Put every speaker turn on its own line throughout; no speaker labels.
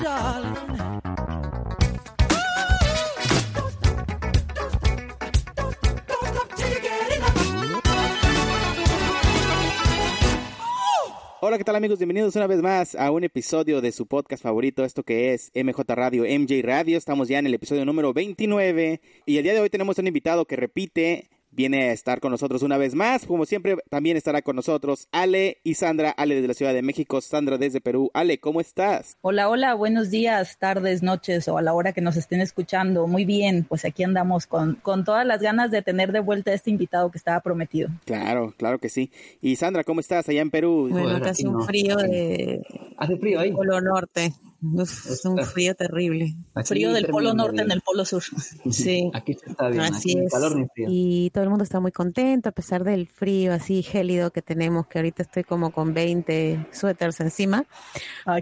Hola, ¿qué tal amigos? Bienvenidos una vez más a un episodio de su podcast favorito, esto que es MJ Radio, MJ Radio. Estamos ya en el episodio número 29 y el día de hoy tenemos un invitado que repite viene a estar con nosotros una vez más. Como siempre, también estará con nosotros Ale y Sandra. Ale desde la Ciudad de México, Sandra desde Perú. Ale, ¿cómo estás?
Hola, hola, buenos días, tardes, noches o a la hora que nos estén escuchando. Muy bien, pues aquí andamos con, con todas las ganas de tener de vuelta a este invitado que estaba prometido.
Claro, claro que sí. Y Sandra, ¿cómo estás allá en Perú?
Bueno, acá hace un frío de...
Hace frío ahí.
Polo Norte es un frío terrible.
frío del polo norte en el polo sur.
Sí.
Aquí está bien.
Así es. Y todo el mundo está muy contento a pesar del frío así gélido que tenemos, que ahorita estoy como con 20 suéteres encima.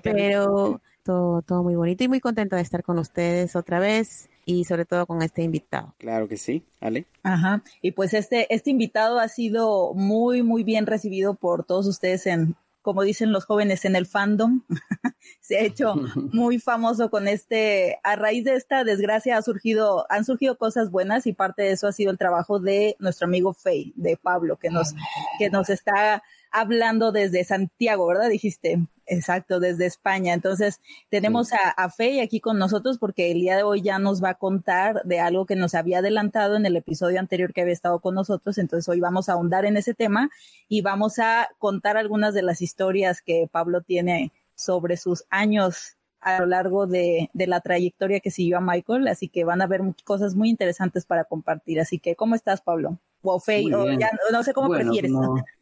pero todo, todo muy bonito y muy contenta de estar con ustedes otra vez y sobre todo con este invitado.
Claro que sí, Ale.
Ajá, y pues este, este invitado ha sido muy, muy bien recibido por todos ustedes en, como dicen los jóvenes en el fandom, se ha hecho muy famoso con este, a raíz de esta desgracia ha surgido, han surgido cosas buenas y parte de eso ha sido el trabajo de nuestro amigo Fey, de Pablo, que nos, que nos está hablando desde Santiago, ¿verdad? Dijiste. Exacto, desde España. Entonces, tenemos a, a Fey aquí con nosotros porque el día de hoy ya nos va a contar de algo que nos había adelantado en el episodio anterior que había estado con nosotros. Entonces, hoy vamos a ahondar en ese tema y vamos a contar algunas de las historias que Pablo tiene sobre sus años a lo largo de, de, la trayectoria que siguió a Michael, así que van a ver cosas muy interesantes para compartir. Así que, ¿cómo estás, Pablo? O Fey, o ya, no sé cómo prefieres.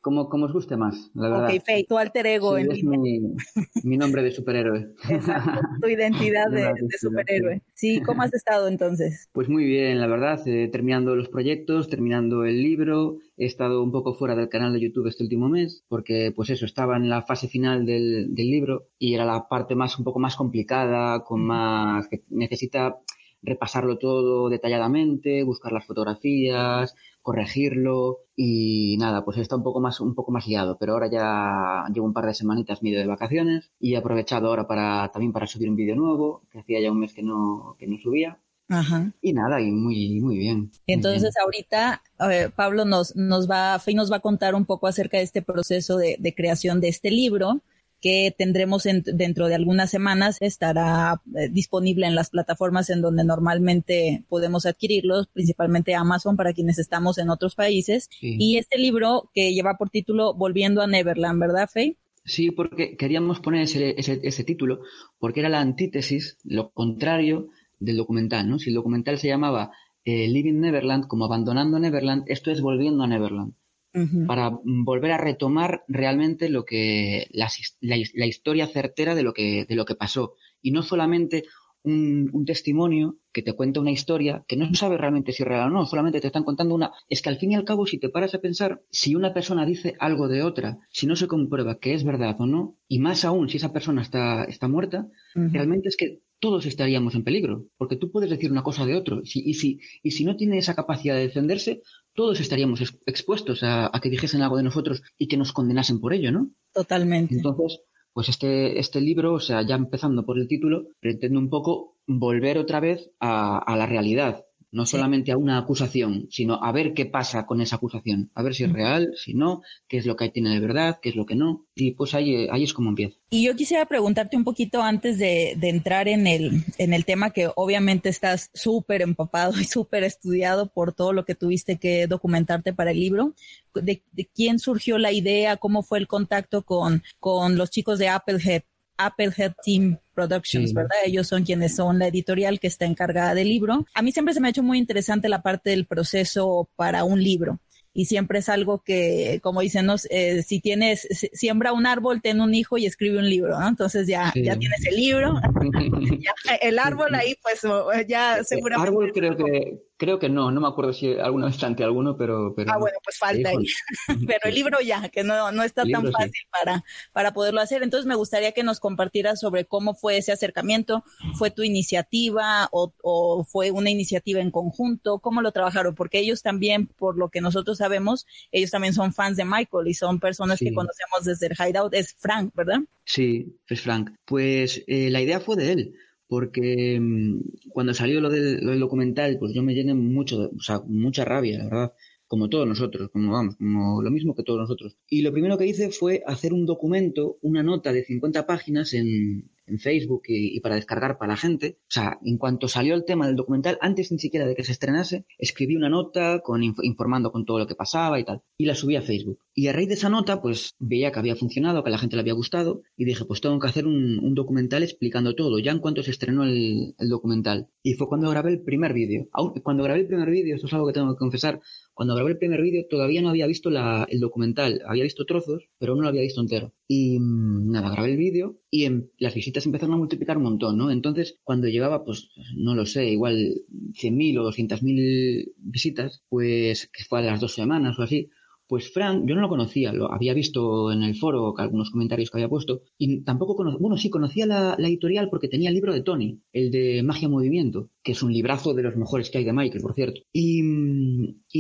Como, como, os guste más, la verdad.
Ok, Fey, tu alter ego.
en es mi, mi, nombre de superhéroe.
Exacto, tu identidad de, de, superhéroe. Sí, ¿cómo has estado entonces?
Pues muy bien, la verdad, eh, terminando los proyectos, terminando el libro, he estado un poco fuera del canal de YouTube este último mes, porque pues eso, estaba en la fase final del, del libro y era la parte más, un poco más complicada, con más, que necesita repasarlo todo detalladamente, buscar las fotografías, corregirlo y nada, pues está un poco más un poco más liado, pero ahora ya llevo un par de semanitas medio de vacaciones y he aprovechado ahora para también para subir un vídeo nuevo, que hacía ya un mes que no que no subía.
Ajá.
Y nada, y muy muy bien.
Entonces
muy bien.
ahorita Pablo nos nos va nos va a contar un poco acerca de este proceso de, de creación de este libro que tendremos en, dentro de algunas semanas estará eh, disponible en las plataformas en donde normalmente podemos adquirirlos, principalmente Amazon para quienes estamos en otros países. Sí. Y este libro que lleva por título Volviendo a Neverland, ¿verdad, Faye?
Sí, porque queríamos poner ese, ese, ese, título porque era la antítesis, lo contrario del documental, ¿no? Si el documental se llamaba eh, Living Neverland, como abandonando Neverland, esto es volviendo a Neverland para volver a retomar realmente lo que la, la, la, historia certera de lo que de lo que pasó y no solamente un, un, testimonio que te cuenta una historia que no sabes realmente si es real o no, solamente te están contando una. Es que al fin y al cabo, si te paras a pensar, si una persona dice algo de otra, si no se comprueba que es verdad o no, y más aún si esa persona está, está muerta, uh -huh. realmente es que todos estaríamos en peligro, porque tú puedes decir una cosa de otro, y si, y si, y si no tiene esa capacidad de defenderse, todos estaríamos ex expuestos a, a, que dijesen algo de nosotros y que nos condenasen por ello, ¿no?
Totalmente.
Entonces, pues este, este libro, o sea, ya empezando por el título, pretende un poco volver otra vez a, a la realidad, no solamente a una acusación, sino a ver qué pasa con esa acusación, a ver si es real, si no, qué es lo que tiene de verdad, qué es lo que no, y pues ahí, ahí es como empieza.
Y yo quisiera preguntarte un poquito antes de, de entrar en el, en el tema que obviamente estás súper empapado y súper estudiado por todo lo que tuviste que documentarte para el libro, de, de, quién surgió la idea, cómo fue el contacto con, con los chicos de Applehead Applehead Team Productions, sí. ¿verdad? Ellos son quienes son la editorial que está encargada del libro. A mí siempre se me ha hecho muy interesante la parte del proceso para un libro. Y siempre es algo que, como dicen, ¿no? eh, si tienes, siembra un árbol, ten un hijo y escribe un libro, ¿no? Entonces ya, sí. ya tienes el libro, ya, el árbol ahí, pues ya seguramente.
El árbol creo que, Creo que no, no me acuerdo si alguna vez planteé alguno, pero... pero
ah, bueno, pues falta ahí. pero el libro ya, que no, no está tan fácil para, para poderlo hacer. Entonces me gustaría que nos compartieras sobre cómo fue ese acercamiento. ¿Fue tu iniciativa o, o fue una iniciativa en conjunto? ¿Cómo lo trabajaron? Porque ellos también, por lo que nosotros sabemos, ellos también son fans de Michael y son personas que conocemos desde el Hideout. Es Frank, ¿verdad?
Sí, es Frank. Pues eh, la idea fue de él porque mm, cuando salió lo del, documental, pues yo me llené mucho, o sea, mucha rabia, la verdad, como todos nosotros, como vamos, como lo mismo que todos nosotros. Y lo primero que hice fue hacer un documento, una nota de 50 páginas en, en Facebook y, para descargar para la gente. O sea, en cuanto salió el tema del documental, antes ni siquiera de que se estrenase, escribí una nota con, informando con todo lo que pasaba y tal. Y la subí a Facebook. Y a raíz de esa nota, pues veía que había funcionado, que a la gente le había gustado. Y dije, pues tengo que hacer un, documental explicando todo, ya en cuanto se estrenó el, el documental. Y fue cuando grabé el primer vídeo. Cuando grabé el primer vídeo, esto es algo que tengo que confesar, cuando grabé el primer vídeo todavía no había visto el documental, había visto trozos, pero no lo había visto entero. Y mm, nada, grabé el vídeo y en, las visitas empezaron a multiplicar un montón, ¿no? Entonces, cuando llegaba, pues, no lo sé, igual 100.000 o 200.000 visitas, pues, que fue a las dos semanas o así, pues Frank, yo no lo conocía, lo había visto en el foro algunos comentarios que había puesto, y tampoco conocía, bueno, sí, conocía la, editorial porque tenía el libro de Tony, el de Magia Movimiento, que es un librazo de los mejores que hay de Michael, por cierto. Y,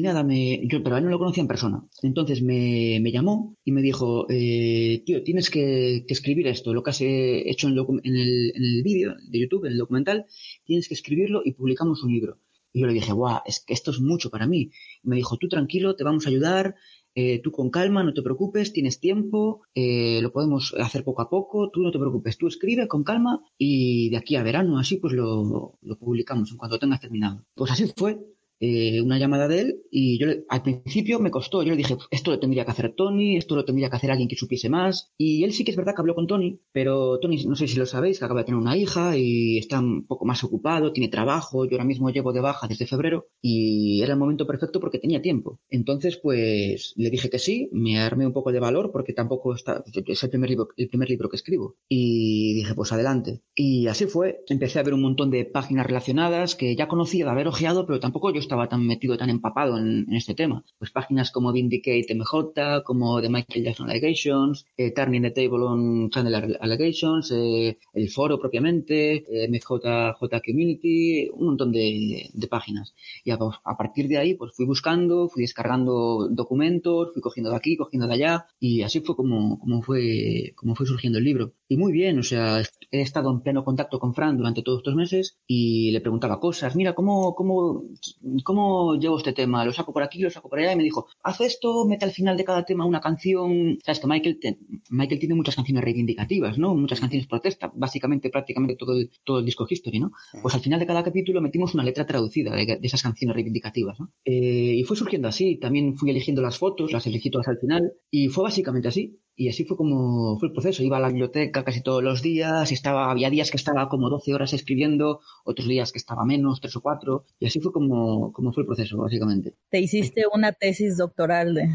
nada, me, yo, pero él no lo conocía en persona. Entonces me, llamó y me dijo, eh, tío, tienes que, escribir esto, lo que has hecho en, en el, en el vídeo de YouTube, en el documental, tienes que escribirlo y publicamos un libro. Y yo le dije, guau, es que esto es mucho para mí. Y me dijo, tú tranquilo, te vamos a ayudar, eh, tú con calma, no te preocupes, tienes tiempo, eh, lo podemos hacer poco a poco, tú no te preocupes, tú escribe con calma y de aquí a verano, así pues lo, lo publicamos en cuanto tengas terminado. Pues así fue, eh, una llamada de él y yo al principio me costó, yo le dije, esto lo tendría que hacer Tony, esto lo tendría que hacer alguien que supiese más y él sí que es verdad que habló con Tony, pero Tony no sé si lo sabéis, que acaba de tener una hija y está un poco más ocupado, tiene trabajo, yo ahora mismo llevo de baja desde febrero y era el momento perfecto porque tenía tiempo. Entonces pues le dije que sí, me armé un poco de valor porque tampoco está, es el primer libro, el primer libro que escribo y dije pues adelante. Y así fue, empecé a ver un montón de páginas relacionadas que ya conocía de haber ojeado, pero tampoco yo estaba tan metido, tan empapado en, este tema. Pues páginas como Vindicate MJ, como The Michael Jackson Allegations, eh, Turning the Table on Channel Allegations, eh, el foro propiamente, eh, MJJ Community, un montón de, páginas. Y a, partir de ahí, pues fui buscando, fui descargando documentos, fui cogiendo de aquí, cogiendo de allá, y así fue como, como fue, como fue surgiendo el libro. Y muy bien, o sea, he estado en pleno contacto con Fran durante todos estos meses y le preguntaba cosas, mira, ¿cómo, cómo, cómo llevo este tema? Lo saco por aquí, lo saco por allá y me dijo, haz esto, mete al final de cada tema una canción. Sabes que Michael, Michael tiene muchas canciones reivindicativas, ¿no? Muchas canciones protesta, básicamente prácticamente todo el, todo el disco History, ¿no? Pues al final de cada capítulo metimos una letra traducida de, esas canciones reivindicativas, ¿no? Eh, y fue surgiendo así, también fui eligiendo las fotos, las elegí todas al final y fue básicamente así. Y así fue como fue el proceso. Iba a la biblioteca casi todos los días, estaba, había días que estaba como 12 horas escribiendo, otros días que estaba menos, tres o cuatro, y así fue como, como fue el proceso, básicamente.
Te hiciste una tesis doctoral de...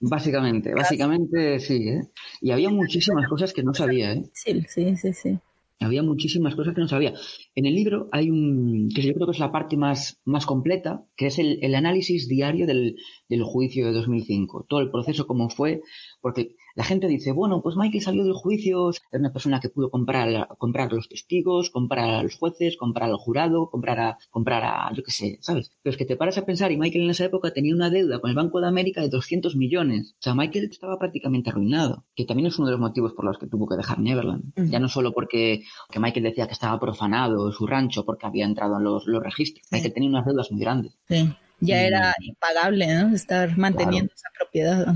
Básicamente, básicamente sí, ¿eh? Y había muchísimas cosas que no sabía, ¿eh?
Sí, sí, sí, sí.
Había muchísimas cosas que no sabía. En el libro hay un, que yo creo que es la parte más, más completa, que es el, el análisis diario del, del juicio de 2005. Todo el proceso, cómo fue, porque la gente dice, bueno, pues Michael salió del juicio, es una persona que pudo comprar, comprar a los testigos, comprar a los jueces, comprar al jurado, comprar a, comprar a, yo qué sé, ¿sabes? Pero es que te paras a pensar, y Michael en esa época tenía una deuda con el Banco de América de 200 millones. O sea, Michael estaba prácticamente arruinado, que también es uno de los motivos por los que tuvo que dejar Neverland. Ya no solo porque que Michael decía que estaba profanado su rancho porque había entrado en los, los registros. Michael tenía unas deudas muy grandes.
Sí ya era impagable, ¿no? Estar manteniendo esa propiedad.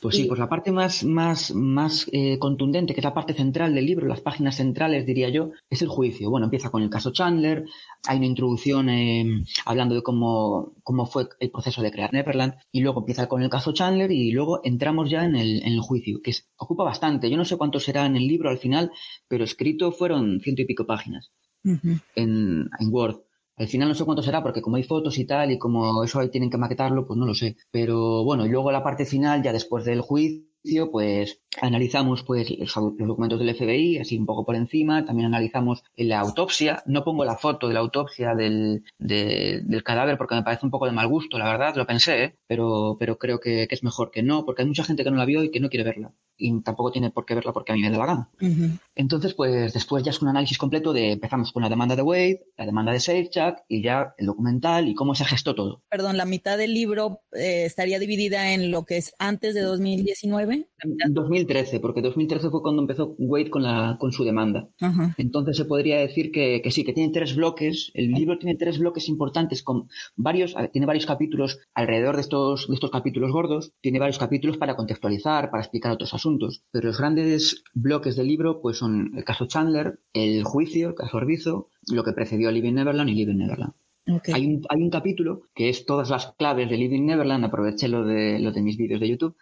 Pues sí, pues la parte más, más, más eh, contundente, que es la parte central del libro, las páginas centrales, diría yo, es el juicio. Bueno, empieza con el caso Chandler, hay una introducción eh, hablando de cómo, cómo fue el proceso de crear Neverland, y luego empieza con el caso Chandler y luego entramos ya en el, en el juicio, que ocupa bastante. Yo no sé cuánto será en el libro al final, pero escrito fueron ciento y pico páginas en, en Word. Al final no sé cuánto será, porque como hay fotos y tal, y como eso ahí tienen que maquetarlo, pues no lo sé. Pero bueno, y luego la parte final, ya después del juicio, pues analizamos pues los, documentos del FBI, así un poco por encima, también analizamos la autopsia, no pongo la foto de la autopsia del, del cadáver porque me parece un poco de mal gusto, la verdad, lo pensé, ¿eh? pero, pero creo que, es mejor que no, porque hay mucha gente que no la vio y que no quiere verla, y tampoco tiene por qué verla porque a mí me da la gana. Entonces, pues después ya es un análisis completo de, empezamos con la demanda de Wade, la demanda de SafeChat y ya el documental y cómo se gestó todo.
Perdón, la mitad del libro eh, estaría dividida en lo que es antes de 2019.
En 2013, porque 2013 fue cuando empezó Wade con, la, con su demanda. Entonces se podría decir que, sí, que tiene tres bloques. El libro tiene tres bloques importantes con varios, tiene varios capítulos alrededor de estos, de estos capítulos gordos. Tiene varios capítulos para contextualizar, para explicar otros asuntos. Pero los grandes bloques del libro pues son el caso Chandler, el juicio, el caso Orbizo, lo que precedió a Living Neverland y Living Neverland. Hay, un, hay, un, capítulo que es todas las claves de Living Neverland, aproveché lo de, lo de mis vídeos de YouTube,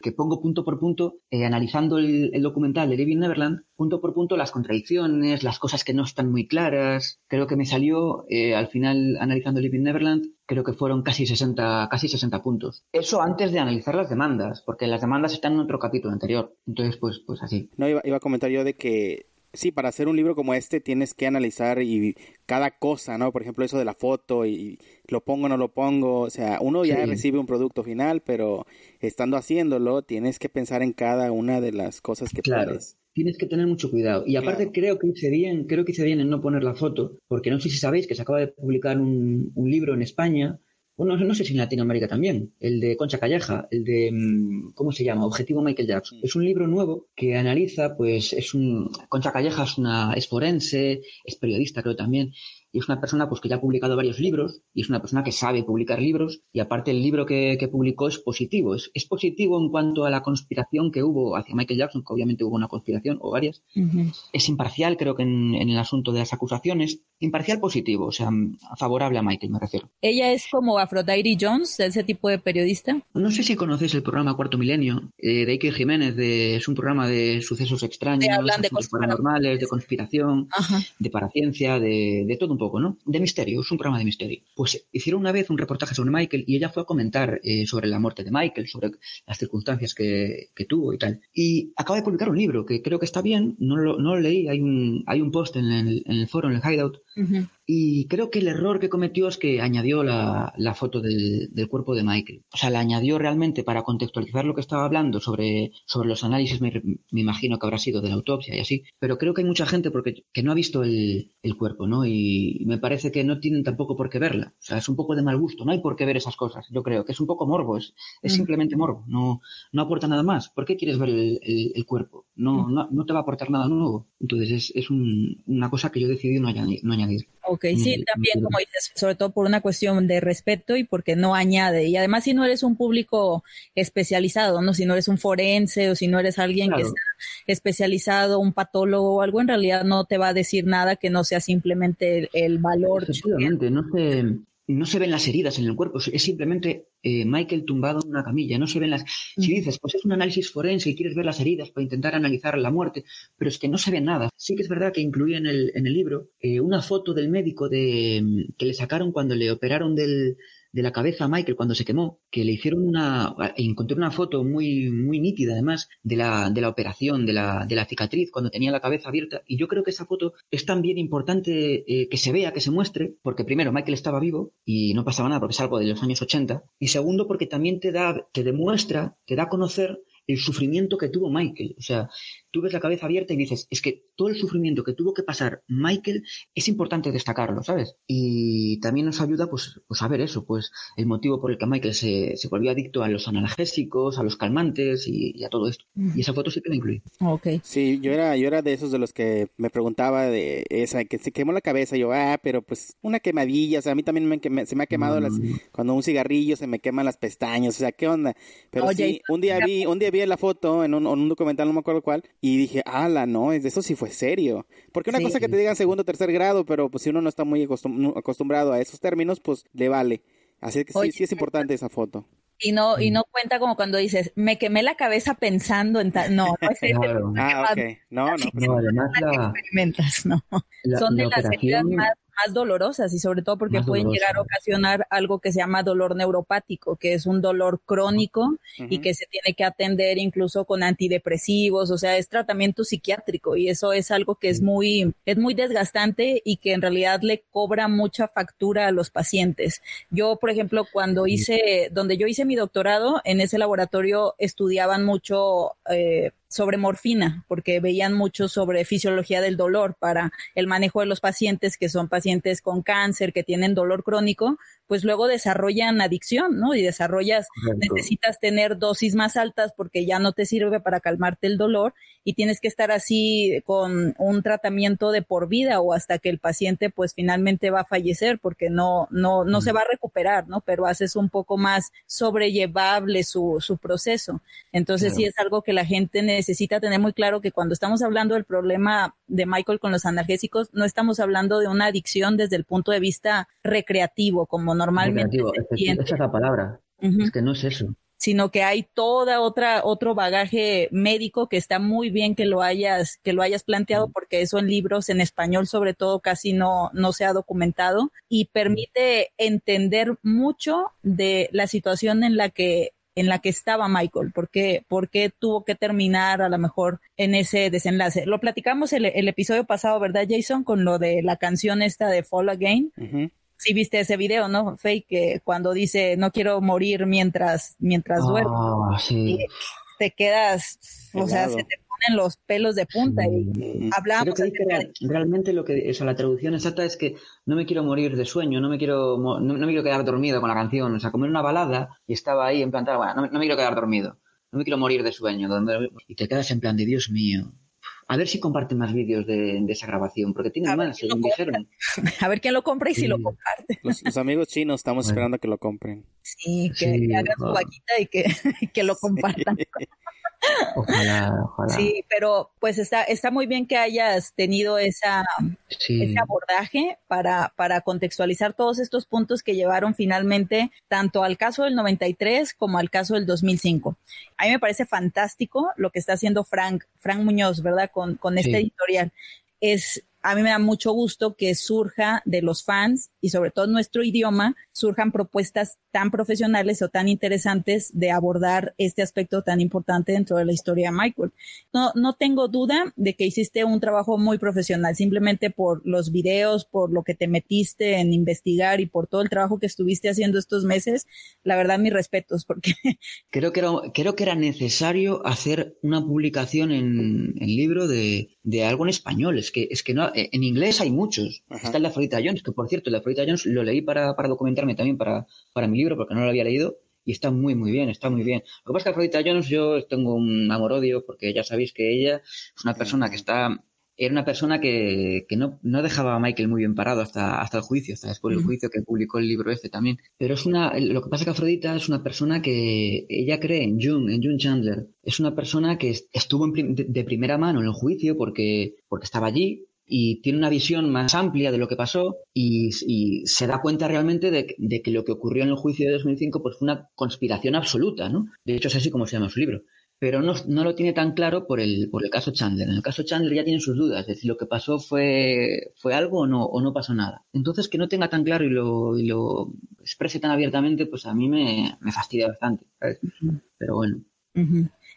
que pongo punto por punto, eh, analizando el, documental de Living Neverland, punto por punto las contradicciones, las cosas que no están muy claras. Creo que me salió, eh, al final, analizando Living Neverland, creo que fueron casi 60, casi 60 puntos. Eso antes de analizar las demandas, porque las demandas están en otro capítulo anterior. Entonces, pues, pues así.
No, iba, iba a comentar yo de que sí, para hacer un libro como este tienes que analizar y cada cosa, ¿no? Por ejemplo, eso de la foto y lo pongo o no lo pongo, o sea, uno ya recibe un producto final, pero estando haciéndolo tienes que pensar en cada una de las cosas que
claro. Tienes que tener mucho cuidado. Y aparte creo que hice bien, creo que hice bien en no poner la foto, porque no sé si sabéis que se acaba de publicar un, un libro en España bueno, no sé si en Latinoamérica también, el de Concha Calleja, el de, mm, ¿cómo se llama? Objetivo Michael Jackson. Es un libro nuevo que analiza, pues, es un, Concha Calleja es una, es forense, es periodista creo también, y es una persona pues que ya ha publicado varios libros y es una persona que sabe publicar libros y aparte el libro que, publicó es positivo, es, es, positivo en cuanto a la conspiración que hubo hacia Michael Jackson, que obviamente hubo una conspiración o varias, es imparcial creo que en, el asunto de las acusaciones, imparcial positivo, o sea, favorable a Michael me refiero.
¿Ella es como Aphrodite Jones, de ese tipo de periodista?
No sé si conocéis el programa Cuarto Milenio eh, de Iker Jiménez, de, es un programa de sucesos extraños, de, paranormales, de conspiración, de paraciencia, de, de todo un poco De misterio, es un programa de misterio. Pues hicieron una vez un reportaje sobre Michael y ella fue a comentar eh, sobre la muerte de Michael, sobre las circunstancias que, tuvo y tal. Y acaba de publicar un libro que creo que está bien, no lo, no leí, hay un, hay un post en el, foro, en el Hideout, y creo que el error que cometió es que añadió la, foto del, cuerpo de Michael. O sea, la añadió realmente para contextualizar lo que estaba hablando sobre, sobre los análisis, me, imagino que habrá sido de la autopsia y así. Pero creo que hay mucha gente porque, que no ha visto el, cuerpo, ¿no? Y me parece que no tienen tampoco por qué verla. O sea, es un poco de mal gusto. No hay por qué ver esas cosas. Yo creo que es un poco morbo. Es, es mm. simplemente morbo. No, no aporta nada más. ¿Por qué quieres ver el, cuerpo? No, mm. no, no, te va a aportar nada nuevo. Entonces es, es una cosa que yo decidí no no añadir.
Ok, sí, también como dices, sobre todo por una cuestión de respeto y porque no añade. Y además si no eres un público especializado, ¿no? Si no eres un forense o si no eres alguien que está especializado, un patólogo o algo, en realidad no te va a decir nada que no sea simplemente el, valor.
Efectivamente, no sé no se ven las heridas en el cuerpo, es simplemente eh, Michael tumbado en una camilla, no se ven las... Si dices, pues es un análisis forense y quieres ver las heridas para intentar analizar la muerte, pero es que no se ve nada. Sí que es verdad que incluía en el, en el libro eh, una foto del médico de, que le sacaron cuando le operaron del, de la cabeza a Michael cuando se quemó, que le hicieron una, encontré una foto muy, muy nítida además de la, de la operación, de la, de la cicatriz cuando tenía la cabeza abierta, y yo creo que esa foto es también importante eh, que se vea, que se muestre, porque primero Michael estaba vivo y no pasaba nada porque es algo de los años 80, y segundo porque también te da, te demuestra, te da a conocer el sufrimiento que tuvo Michael. O sea, tú ves la cabeza abierta y dices, es que todo el sufrimiento que tuvo que pasar Michael es importante destacarlo, ¿sabes? Y también nos ayuda pues, pues a ver eso, pues el motivo por el que Michael se, se volvió adicto a los analgésicos, a los calmantes y, a todo esto. Y esa foto sí que la incluí.
Ok.
Sí, yo era, yo era de esos de los que me preguntaba de esa, que se quemó la cabeza, yo, ah, pero pues una quemadilla, o sea, a mí también me, se me ha quemado las, mm. cuando un cigarrillo se me queman las pestañas, o sea, ¿qué onda? Pero sí, un día vi, un día vi la foto en un, en un documental, no me acuerdo cuál, y dije, ala, no, es de eso sí fue serio. Porque una cosa que te digan segundo o tercer grado, pero pues si uno no está muy acostumbrado a esos términos, pues le vale. Así que sí, sí es importante esa foto.
Y no, y no cuenta como cuando dices, me quemé la cabeza pensando en tal. No, no es
Ah, ok. No, no.
no además la, experimentas, no. Son de las heridas más más dolorosas y sobre todo porque pueden llegar a ocasionar algo que se llama dolor neuropático, que es un dolor crónico y que se tiene que atender incluso con antidepresivos, o sea, es tratamiento psiquiátrico y eso es algo que es muy, es muy desgastante y que en realidad le cobra mucha factura a los pacientes. Yo, por ejemplo, cuando hice, donde yo hice mi doctorado, en ese laboratorio estudiaban mucho eh, sobre morfina, porque veían mucho sobre fisiología del dolor para el manejo de los pacientes que son pacientes con cáncer, que tienen dolor crónico, pues luego desarrollan adicción, ¿no? Y desarrollas, necesitas tener dosis más altas porque ya no te sirve para calmarte el dolor y tienes que estar así con un tratamiento de por vida o hasta que el paciente pues finalmente va a fallecer porque no, no, no se va a recuperar, ¿no? Pero haces un poco más sobrellevable su, su proceso. Entonces sí es algo que la gente necesita tener muy claro que cuando estamos hablando del problema de Michael con los analgésicos, no estamos hablando de una adicción desde el punto de vista recreativo, como normalmente.
Esa es la palabra. Es que no es eso
sino que hay toda otra otro bagaje médico que está muy bien que lo hayas que lo hayas planteado porque eso en libros en español sobre todo casi no no se ha documentado y permite entender mucho de la situación en la que en la que estaba Michael, por qué, por qué tuvo que terminar a lo mejor en ese desenlace. Lo platicamos el, el episodio pasado, ¿verdad, Jason? Con lo de la canción esta de Fall Again. Sí viste ese video, ¿no? Fake, que cuando dice no quiero morir mientras, mientras duermo.
Sí.
te quedas, o sea, se te ponen los pelos de punta y hablamos.
realmente lo que, o sea, la traducción exacta es que no me quiero morir de sueño, no me quiero, no, me quiero quedar dormido con la canción, o sea, como en una balada y estaba ahí en plan, bueno, no, no me quiero quedar dormido, no me quiero morir de sueño, y te quedas en plan de Dios mío, a ver si comparten más vídeos de, esa grabación, porque tienen más, según dijeron.
A ver quién lo compra y si lo comparte.
Los, amigos chinos estamos esperando a que lo compren.
Sí, que, hagan su vaquita y que, que lo compartan.
Ojalá, ojalá.
Sí, pero pues está, está muy bien que hayas tenido esa, ese abordaje para, para contextualizar todos estos puntos que llevaron finalmente tanto al caso del 93 como al caso del 2005. A mí me parece fantástico lo que está haciendo Frank, Frank Muñoz, ¿verdad? Con, con este editorial. Es a mí me da mucho gusto que surja de los fans y sobre todo nuestro idioma, surjan propuestas tan profesionales o tan interesantes de abordar este aspecto tan importante dentro de la historia de Michael. No, no tengo duda de que hiciste un trabajo muy profesional, simplemente por los videos, por lo que te metiste en investigar y por todo el trabajo que estuviste haciendo estos meses. La verdad, mis respetos, porque...
Creo que era, creo que era necesario hacer una publicación en, libro de, de algo en español. Es que, es que no, en inglés hay muchos. Está el de Afrodita Jones, que por cierto, el de Afrodita Jones lo leí para, para documentarme también para, para mi libro, porque no lo había leído, y está muy, muy bien, está muy bien. Lo que pasa es que Afrodita Jones yo tengo un amor-odio, porque ya sabéis que ella es una persona que está era una persona que, que no, no, dejaba a Michael muy bien parado hasta, hasta el juicio, hasta después del juicio que publicó el libro este también. Pero es una, lo que pasa es que Afrodita es una persona que ella cree en June, en June Chandler. Es una persona que estuvo de, primera mano en el juicio porque, porque estaba allí, y tiene una visión más amplia de lo que pasó y, y se da cuenta realmente de, de, que lo que ocurrió en el juicio de 2005 pues fue una conspiración absoluta, ¿no? De hecho es así como se llama su libro pero no, no, lo tiene tan claro por el, por el caso Chandler. En el caso Chandler ya tiene sus dudas, es decir, lo que pasó fue, fue algo o no, o no pasó nada. Entonces, que no tenga tan claro y lo, y lo exprese tan abiertamente, pues a mí me, me fastidia bastante, Pero bueno.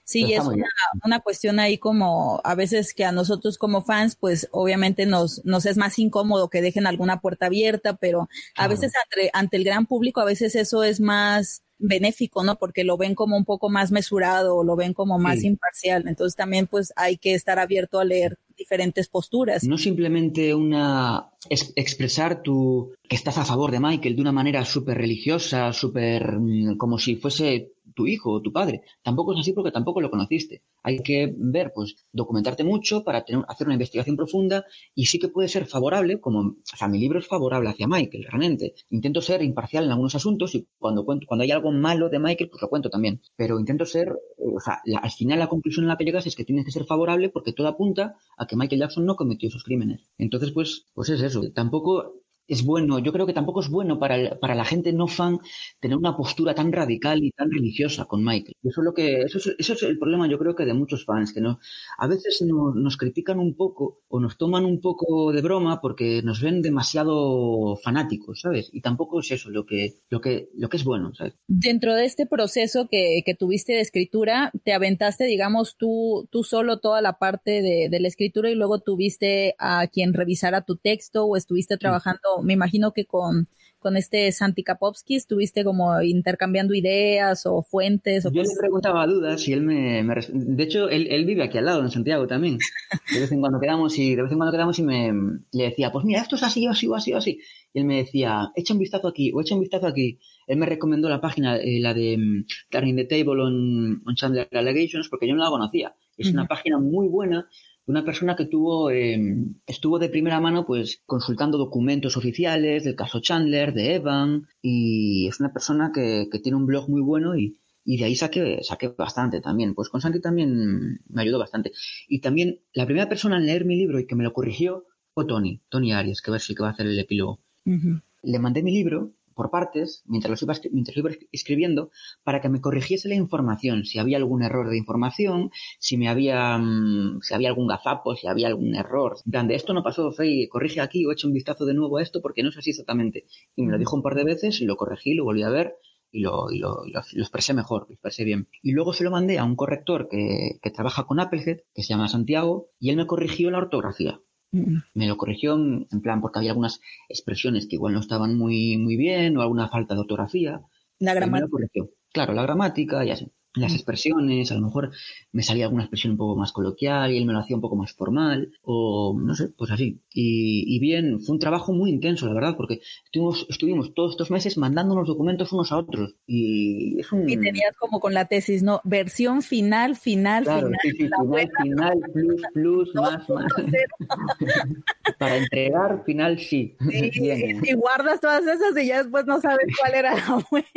Sí, es una, una, cuestión ahí como a veces que a nosotros como fans, pues obviamente nos, nos es más incómodo que dejen alguna puerta abierta, pero a veces ante, ante el gran público, a veces eso es más benéfico, ¿no? Porque lo ven como un poco más mesurado, lo ven como más imparcial. Entonces también pues hay que estar abierto a leer diferentes posturas.
No simplemente una expresar tu que estás a favor de Michael de una manera súper religiosa, súper mm, como si fuese tu hijo o tu padre. Tampoco es así porque tampoco lo conociste. Hay que ver, pues, documentarte mucho para tener, hacer una investigación profunda y sí que puede ser favorable, como, o sea, mi libro es favorable hacia Michael, realmente. Intento ser imparcial en algunos asuntos y cuando cuento, cuando hay algo malo de Michael, pues lo cuento también. Pero intento ser, eh, o sea, al final la conclusión en la que llegas es que tienes que ser favorable porque todo apunta a que Michael Jackson no cometió esos crímenes. Entonces, pues, pues es eso. Tampoco es bueno. Yo creo que tampoco es bueno para, para la gente no fan tener una postura tan radical y tan religiosa con Michael. Eso es lo que, eso es, eso es el problema, yo creo que de muchos fans, que no, a veces nos, nos critican un poco o nos toman un poco de broma porque nos ven demasiado fanáticos, ¿sabes? Y tampoco es eso lo que, lo que, lo que es bueno, ¿sabes?
Dentro de este proceso que, que tuviste de escritura, te aventaste, digamos, tú, tú solo toda la parte de, de la escritura y luego tuviste a quien revisara tu texto o estuviste trabajando, me imagino que con, con este Santi Kapovsky, estuviste como intercambiando ideas o fuentes. O
Yo le preguntaba dudas y él me, me de hecho él, él, vive aquí al lado en Santiago también. De vez en cuando quedamos y de vez en cuando quedamos y me le decía, pues mira esto es así o así o así o así. Y él me decía, echa un vistazo aquí o echa un vistazo aquí. Él me recomendó la página, eh, la de um, Turning the Table on, on Chandler Allegations, porque yo no la conocía. Es uh -huh. una página muy buena una persona que tuvo, eh, estuvo de primera mano pues consultando documentos oficiales del caso Chandler, de Evan, y es una persona que, que tiene un blog muy bueno y, y de ahí saqué, saqué bastante también. Pues con Santi también me ayudó bastante. Y también la primera persona en leer mi libro y que me lo corrigió fue Tony, Tony Arias, que va a ser el que va a hacer el epílogo. Uh -huh. Le mandé mi libro por partes, mientras lo, iba, mientras iba escribiendo, para que me corrigiese la información, si había algún error de información, si me había, mmm, si había algún gazapo, si había algún error. Grande, esto no pasó, Fey, corrige aquí o echa un vistazo de nuevo a esto porque no es así exactamente. Y me lo dijo un par de veces lo corregí, lo volví a ver y lo, y lo, y lo, lo, expresé mejor, lo expresé bien. Y luego se lo mandé a un corrector que, que trabaja con Applehead, que se llama Santiago, y él me corrigió la ortografía. Me lo corrigió en plan porque había algunas expresiones que igual no estaban muy, muy bien o alguna falta de ortografía.
La gramática.
Claro, la gramática y así las expresiones, a lo mejor me salía alguna expresión un poco más coloquial y él me lo hacía un poco más formal, o no sé, pues así. Y, y bien, fue un trabajo muy intenso, la verdad, porque estuvimos, estuvimos todos estos meses mandándonos documentos unos a otros. Y es un...
Y tenías como con la tesis, ¿no? Versión final, final,
claro,
final.
Sí, sí, final, buena. final, plus, plus, más, más. Para entregar, final, sí.
sí y guardas todas esas y ya después no sabes cuál era la buena.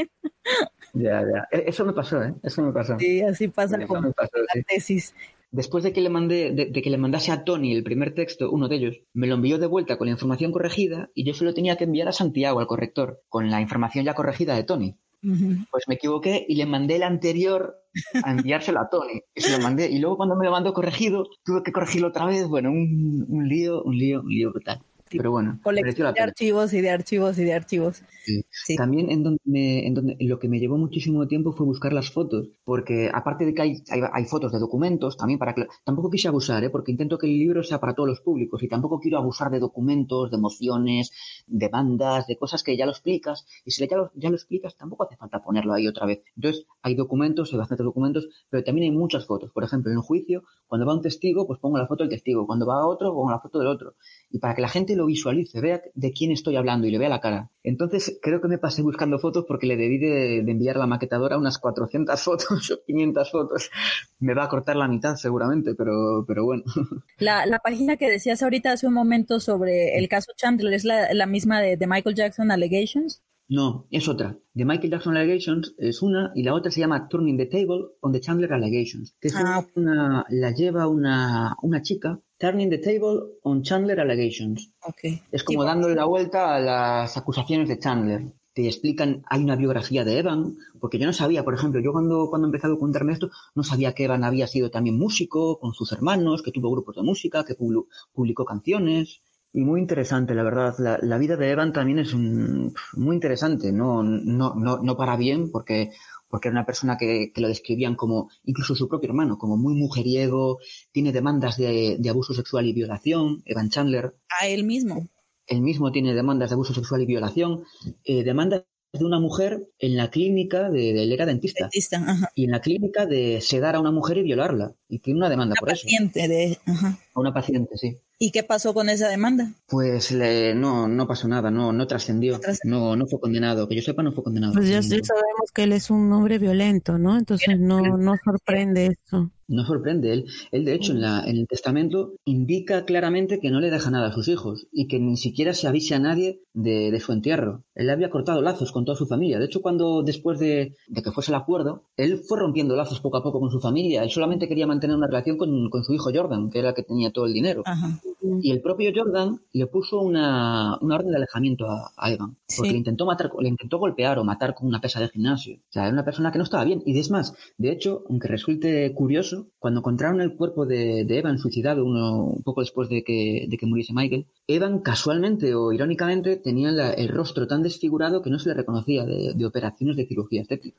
Ya, ya. Eso me pasó, ¿eh? Eso me pasó.
Sí, así pasa Eso con pasó, la sí. tesis.
Después de que le mandé, de, de, que le mandase a Tony el primer texto, uno de ellos, me lo envió de vuelta con la información corregida y yo se lo tenía que enviar a Santiago, al corrector, con la información ya corregida de Tony. Uh -huh. Pues me equivoqué y le mandé el anterior a enviárselo a Tony. Y se lo mandé. Y luego cuando me lo mandó corregido, tuve que corregirlo otra vez. Bueno, un, un lío, un lío, un lío brutal. Pero bueno,
colección de archivos y de archivos y de archivos.
Sí. Sí. También en donde, me, en donde lo que me llevó muchísimo tiempo fue buscar las fotos, porque aparte de que hay, hay, hay, fotos de documentos, también para que tampoco quise abusar, ¿eh? porque intento que el libro sea para todos los públicos y tampoco quiero abusar de documentos, de emociones, de bandas, de cosas que ya lo explicas y si ya lo, ya lo explicas tampoco hace falta ponerlo ahí otra vez. Entonces hay documentos, hay bastantes documentos, pero también hay muchas fotos. Por ejemplo, en un juicio, cuando va un testigo, pues pongo la foto del testigo, cuando va otro, pongo la foto del otro y para que la gente lo visualice, vea de quién estoy hablando y le vea la cara. Entonces creo que me pasé buscando fotos porque le debí de, enviar a la maquetadora unas 400 fotos o 500 fotos. Me va a cortar la mitad seguramente, pero, pero bueno.
La, la página que decías ahorita hace un momento sobre el caso Chandler es la, la misma de, de Michael Jackson Allegations.
No, es otra. The Michael Jackson Allegations es una y la otra se llama Turning the Table on the Chandler Allegations, que es ah. una, la lleva una, una chica Turning the Table on Chandler Allegations.
Okay.
Es como dándole la vuelta a las acusaciones de Chandler. Te explican, hay una biografía de Evan, porque yo no sabía, por ejemplo, yo cuando, cuando empecé a documentarme esto, no sabía que Evan había sido también músico con sus hermanos, que tuvo grupos de música, que publicó canciones. Y muy interesante, la verdad. La, la vida de Evan también es un, muy interesante. No, no, no, no para bien, porque porque era una persona que, que, lo describían como, incluso su propio hermano, como muy mujeriego, tiene demandas de, de, abuso sexual y violación, Evan Chandler.
A él mismo.
Él mismo tiene demandas de abuso sexual y violación, eh, demandas de una mujer en la clínica de, de él era dentista,
dentista ajá.
y en la clínica de sedar a una mujer y violarla y tiene una demanda
una
por
paciente
eso
de ajá.
A una paciente sí
¿Y qué pasó con esa demanda?
Pues le, no, no pasó nada, no, no trascendió, no, no fue condenado, que yo sepa no fue condenado.
Pues ya sabemos que él es un hombre violento, ¿no? Entonces no, no sorprende eso.
No sorprende, él, él de hecho en, la, en el testamento indica claramente que no le deja nada a sus hijos y que ni siquiera se avise a nadie de, de su entierro. Él había cortado lazos con toda su familia. De hecho, cuando después de, de, que fuese el acuerdo, él fue rompiendo lazos poco a poco con su familia. Él solamente quería mantener una relación con, con su hijo Jordan, que era el que tenía todo el dinero.
Ajá
Y el propio Jordan le puso una, orden de alejamiento a, Evan, porque le intentó matar, le intentó golpear o matar con una pesa de gimnasio. O sea, era una persona que no estaba bien. Y es más, de hecho, aunque resulte curioso, cuando encontraron el cuerpo de, Evan suicidado uno, un poco después de que, de que muriese Michael, Evan casualmente o irónicamente tenía el rostro tan desfigurado que no se le reconocía de, operaciones de cirugía estética.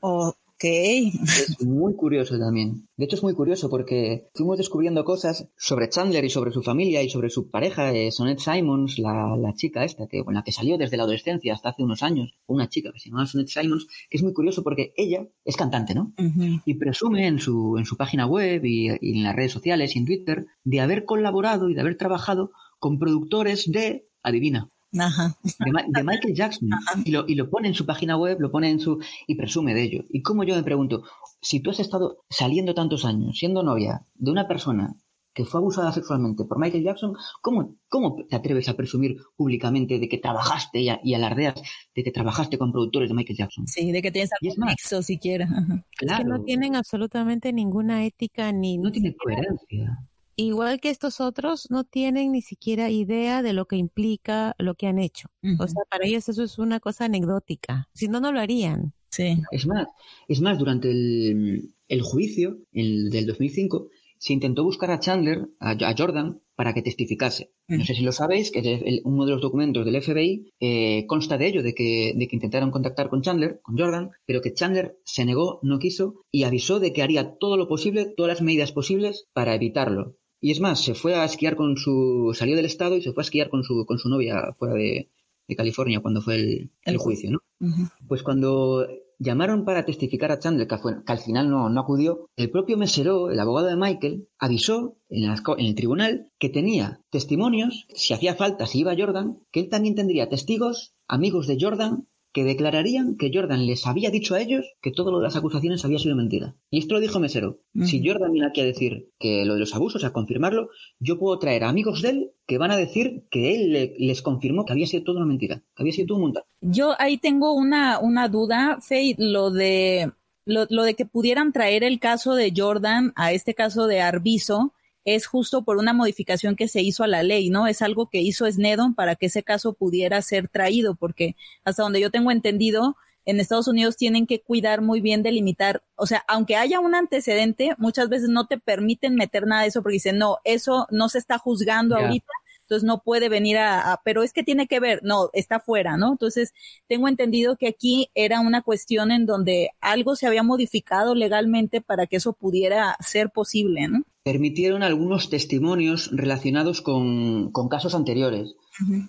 Es muy curioso también. De hecho, es muy curioso porque fuimos descubriendo cosas sobre Chandler y sobre su familia y sobre su pareja, eh, Sonette Simons, la, chica esta, que, con la que salió desde la adolescencia hasta hace unos años, una chica que se llamaba Sonette Simons, que es muy curioso porque ella es cantante, ¿no? Y presume en su, en su página web y, y en las redes sociales y en Twitter de haber colaborado y de haber trabajado con productores de, adivina, de, Michael Jackson. Y lo, y lo, pone en su página web, lo pone en su. y presume de ello. Y como yo me pregunto, si tú has estado saliendo tantos años, siendo novia de una persona que fue abusada sexualmente por Michael Jackson, ¿cómo, cómo te atreves a presumir públicamente de que trabajaste y, alardeas de que trabajaste con productores de Michael Jackson?
Sí, de que tienes algún nexo siquiera.
Claro. Es que no tienen absolutamente ninguna ética ni...
No tiene coherencia
igual que estos otros, no tienen ni siquiera idea de lo que implica lo que han hecho. O sea, para ellos eso es una cosa anecdótica. Si no, no lo harían.
Sí.
Es más, es más durante el, juicio el del 2005 se intentó buscar a Chandler, a, Jordan, para que testificase. No sé si lo sabéis, que uno de los documentos del FBI eh, consta de ello, de que, de que intentaron contactar con Chandler, con Jordan, pero que Chandler se negó, no quiso y avisó de que haría todo lo posible, todas las medidas posibles para evitarlo. Y es más, se fue a esquiar con su. salió del estado y se fue a esquiar con su, con su novia fuera de, California cuando fue el, juicio, ¿no? Pues cuando llamaron para testificar a Chandler, que, al final no, no, acudió, el propio Mesero, el abogado de Michael, avisó en, en, el tribunal que tenía testimonios, si hacía falta, si iba Jordan, que él también tendría testigos, amigos de Jordan, que declararían que Jordan les había dicho a ellos que todo lo de las acusaciones había sido mentira. Y esto lo dijo Mesero. Si Jordan viene aquí a decir que lo de los abusos, a confirmarlo, yo puedo traer amigos de él que van a decir que él les confirmó que había sido todo una mentira, que había sido todo un montaje.
Yo ahí tengo una, una duda, Faye, lo de, lo, lo de que pudieran traer el caso de Jordan a este caso de Arbizo es justo por una modificación que se hizo a la ley, ¿no? Es algo que hizo Snedon para que ese caso pudiera ser traído, porque hasta donde yo tengo entendido, en Estados Unidos tienen que cuidar muy bien de limitar, o sea, aunque haya un antecedente, muchas veces no te permiten meter nada de eso porque dicen, no, eso no se está juzgando ahorita, entonces no puede venir a, pero es que tiene que ver, no, está fuera, ¿no? Entonces, tengo entendido que aquí era una cuestión en donde algo se había modificado legalmente para que eso pudiera ser posible, ¿no?
Permitieron algunos testimonios relacionados con, con casos anteriores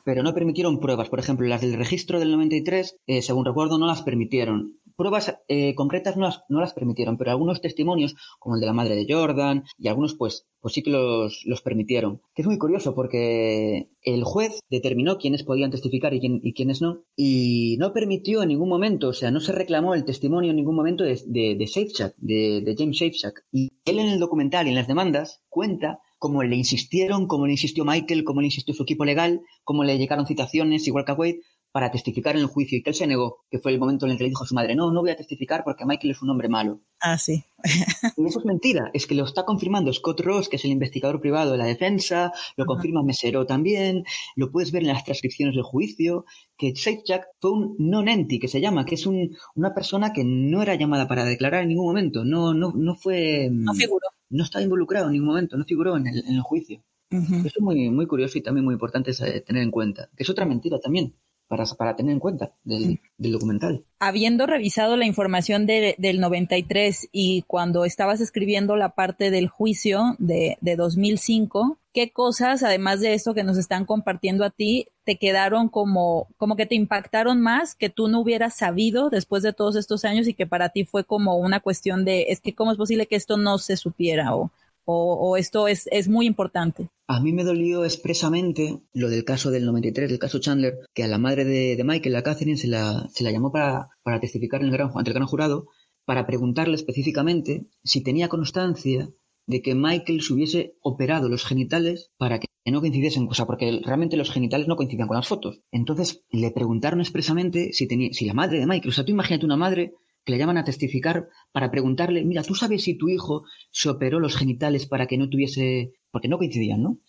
pero no permitieron pruebas. Por ejemplo, las del registro del 93, eh, según recuerdo, no las permitieron pruebas eh, concretas no las, no las, permitieron, pero algunos testimonios, como el de la madre de Jordan, y algunos pues, pues sí que los, los permitieron. Que es muy curioso porque el juez determinó quiénes podían testificar y, quién, y quiénes no, y no permitió en ningún momento, o sea, no se reclamó el testimonio en ningún momento de, de, de de, de James Safechak. Y él en el documental y en las demandas cuenta cómo le insistieron, cómo le insistió Michael, cómo le insistió su equipo legal, cómo le llegaron citaciones, igual que a Wade, para testificar en el juicio y que él se negó, que fue el momento en el que le dijo a su madre, no, no voy a testificar porque Michael es un hombre malo.
Ah, sí.
y eso es mentira, es que lo está confirmando Scott Ross, que es el investigador privado de la defensa, lo confirma Mesero también, lo puedes ver en las transcripciones del juicio, que Jack fue un non-enti, que se llama, que es un, una persona que no era llamada para declarar en ningún momento, no, no, no fue...
No figuró.
No estaba involucrado en ningún momento, no figuró en el, en el juicio. Eso es muy, muy curioso y también muy importante tener en cuenta. Que es otra mentira también para, tener en cuenta del, documental.
Habiendo revisado la información del 93 y cuando estabas escribiendo la parte del juicio de, de 2005, ¿qué cosas, además de esto que nos están compartiendo a ti, te quedaron como, como que te impactaron más que tú no hubieras sabido después de todos estos años y que para ti fue como una cuestión de, es que cómo es posible que esto no se supiera o, o, esto es, es, muy importante?
A mí me dolió expresamente lo del caso del 93, del caso Chandler, que a la madre de, Michael, la Catherine, se la, se la llamó para, para testificar en el gran, ante el gran jurado para preguntarle específicamente si tenía constancia de que Michael se hubiese operado los genitales para que no coincidiesen, o sea, porque realmente los genitales no coincidían con las fotos. Entonces le preguntaron expresamente si tenía, si la madre de Michael, o sea, tú imagínate una madre que le llaman a testificar para preguntarle, mira, ¿tú sabes si tu hijo se operó los genitales para que no tuviese, porque no coincidían, ¿no?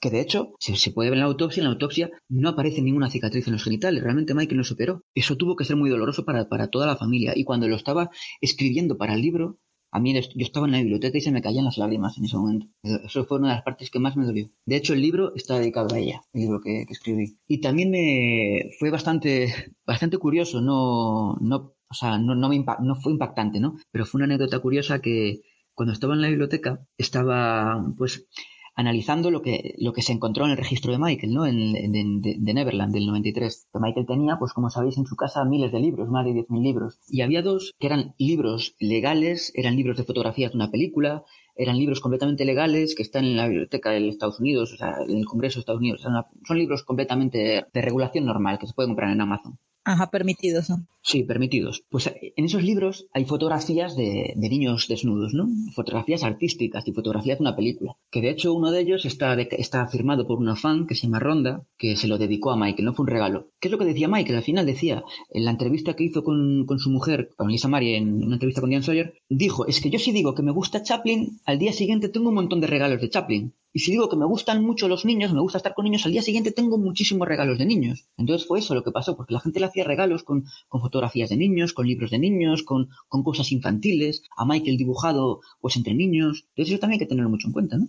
que de hecho se, puede ver en la autopsia, en la autopsia no aparece ninguna cicatriz en los genitales, realmente Michael no superó. Eso tuvo que ser muy doloroso para, para toda la familia y cuando lo estaba escribiendo para el libro, a mí yo estaba en la biblioteca y se me caían las lágrimas en ese momento. Eso fue una de las partes que más me dolió. De hecho, el libro está dedicado a ella, el libro que, escribí. Y también me fue bastante, bastante curioso, no, no, o sea, no, no, me no fue impactante, ¿no? Pero fue una anécdota curiosa que cuando estaba en la biblioteca estaba, pues, analizando lo que, lo que se encontró en el registro de Michael, ¿no? En, de, Neverland, del 93. Michael tenía, pues como sabéis, en su casa miles de libros, más de 10.000 libros. Y había dos que eran libros legales, eran libros de fotografías de una película, eran libros completamente legales que están en la biblioteca de Estados Unidos, o sea, en el Congreso de Estados Unidos. son libros completamente de regulación normal que se pueden comprar en Amazon.
Ajá, permitidos.
Sí, permitidos. Pues eh, en esos libros hay fotografías de, niños desnudos, ¿no? Fotografías artísticas y fotografías de una película. Que de hecho uno de ellos está, está firmado por una fan que se llama Ronda, que se lo dedicó a Michael, no fue un regalo. ¿Qué es lo que decía Michael? Al final decía, en la entrevista que hizo con, con su mujer, con Lisa Marie, en una entrevista con Diane Sawyer, dijo, es que yo si digo que me gusta Chaplin, al día siguiente tengo un montón de regalos de Chaplin. Y si digo que me gustan mucho los niños, me gusta estar con niños, al día siguiente tengo muchísimos regalos de niños. Entonces fue eso lo que pasó, porque la gente le hacía regalos con, fotografías de niños, con libros de niños, con, cosas infantiles, a Michael dibujado pues entre niños. Entonces eso también hay que tenerlo mucho en cuenta, ¿no?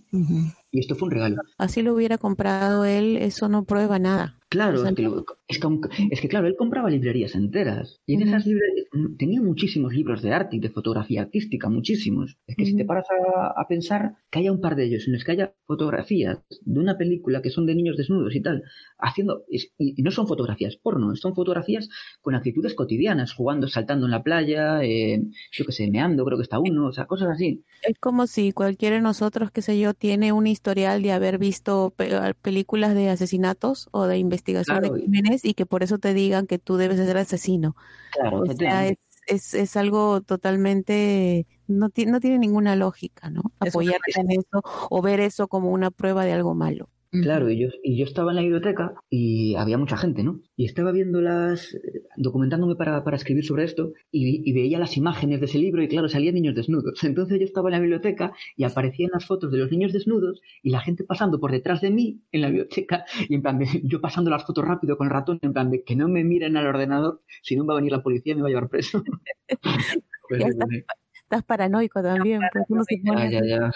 Y esto fue un regalo.
Así lo hubiera comprado él, eso no prueba nada.
Claro, es, que, claro, él compraba librerías enteras y en esas librerías mm, tenía muchísimos libros de arte y de fotografía artística, muchísimos. Es que si te paras a, pensar que haya un par de ellos en los que haya fotografías de una película que son de niños desnudos y tal, haciendo, y, no son fotografías porno, son fotografías con actitudes cotidianas, jugando, saltando en la playa, eh, yo qué sé, meando, creo que está uno, o sea, cosas así.
Es como si cualquiera de nosotros, qué sé yo, tiene un historial de haber visto películas de asesinatos o de investigación de crímenes y que por eso te digan que tú debes ser asesino. Claro, o sea, es, es, algo totalmente, no, no tiene ninguna lógica, ¿no? Apoyarte en eso o ver eso como una prueba de algo malo.
Claro, y yo, y yo estaba en la biblioteca y había mucha gente, ¿no? Y estaba viéndolas, eh, documentándome para, para escribir sobre esto y, veía las imágenes de ese libro y claro, salían niños desnudos. Entonces yo estaba en la biblioteca y aparecían las fotos de los niños desnudos y la gente pasando por detrás de mí en la biblioteca y en plan de, yo pasando las fotos rápido con el ratón en plan de que no me miren al ordenador, si no va a venir la policía y me va a llevar preso.
estás paranoico también. Pues,
ya, ya, ya.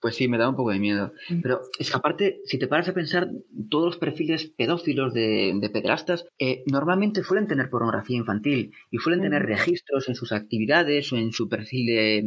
Pues sí, me da un poco de miedo. Mm. Pero es que aparte, si te paras a pensar, todos los perfiles pedófilos de, de pederastas eh, normalmente suelen tener pornografía infantil y suelen tener registros en sus actividades o en su perfil de,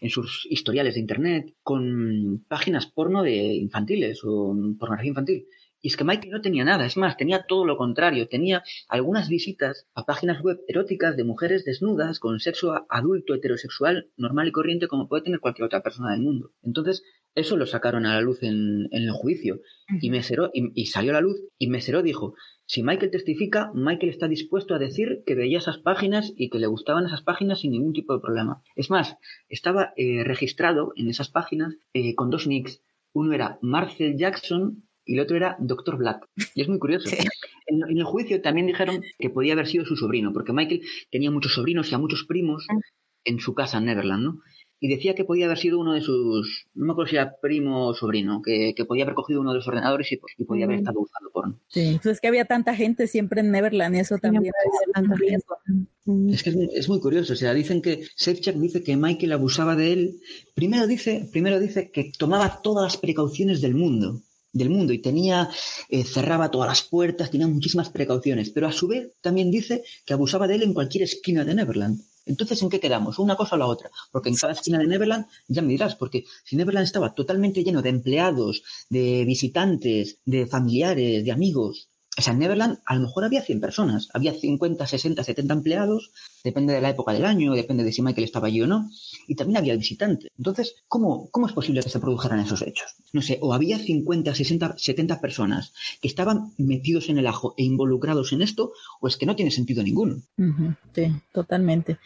en sus historiales de internet con páginas porno de infantiles o pornografía infantil. Y es que Michael no tenía nada, es más, tenía todo lo contrario, tenía algunas visitas a páginas web eróticas de mujeres desnudas con sexo adulto, heterosexual, normal y corriente como puede tener cualquier otra persona del mundo. Entonces, eso lo sacaron a la luz en, el juicio y, Mesero, y, salió a la luz y Mesero dijo, si Michael testifica, Michael está dispuesto a decir que veía esas páginas y que le gustaban esas páginas sin ningún tipo de problema. Es más, estaba eh, registrado en esas páginas eh, con dos nicks. Uno era Marcel Jackson y el otro era Doctor Black. Y es muy curioso. En, el juicio también dijeron que podía haber sido su sobrino, porque Michael tenía muchos sobrinos y a muchos primos ah. en su casa en Neverland, ¿no? Y decía que podía haber sido uno de sus, no me acuerdo si era primo o sobrino, que, podía haber cogido uno de los ordenadores y, y podía haber mm. estado usando porno.
Sí, pues es que había tanta gente siempre en Neverland, eso también es
mm. Es que es muy, curioso, o sea, dicen que Sefchak dice que Michael abusaba de él. Primero dice, primero dice que tomaba todas las precauciones del mundo del mundo y tenía, eh, cerraba todas las puertas, tenía muchísimas precauciones, pero a su vez también dice que abusaba de él en cualquier esquina de Neverland. Entonces, ¿en qué quedamos? ¿Una cosa o la otra? Porque en cada esquina de Neverland, ya me dirás, porque si Neverland estaba totalmente lleno de empleados, de visitantes, de familiares, de amigos, o sea, en Neverland a lo mejor había 100 personas, había 50, 60, 70 empleados, depende de la época del año, depende de si Michael estaba allí o no, y también había visitantes. Entonces, ¿cómo, ¿cómo es posible que se produjeran esos hechos? No sé, o había 50, 60, 70 personas que estaban metidos en el ajo e involucrados en esto, o es que no tiene sentido ninguno.
sí, totalmente.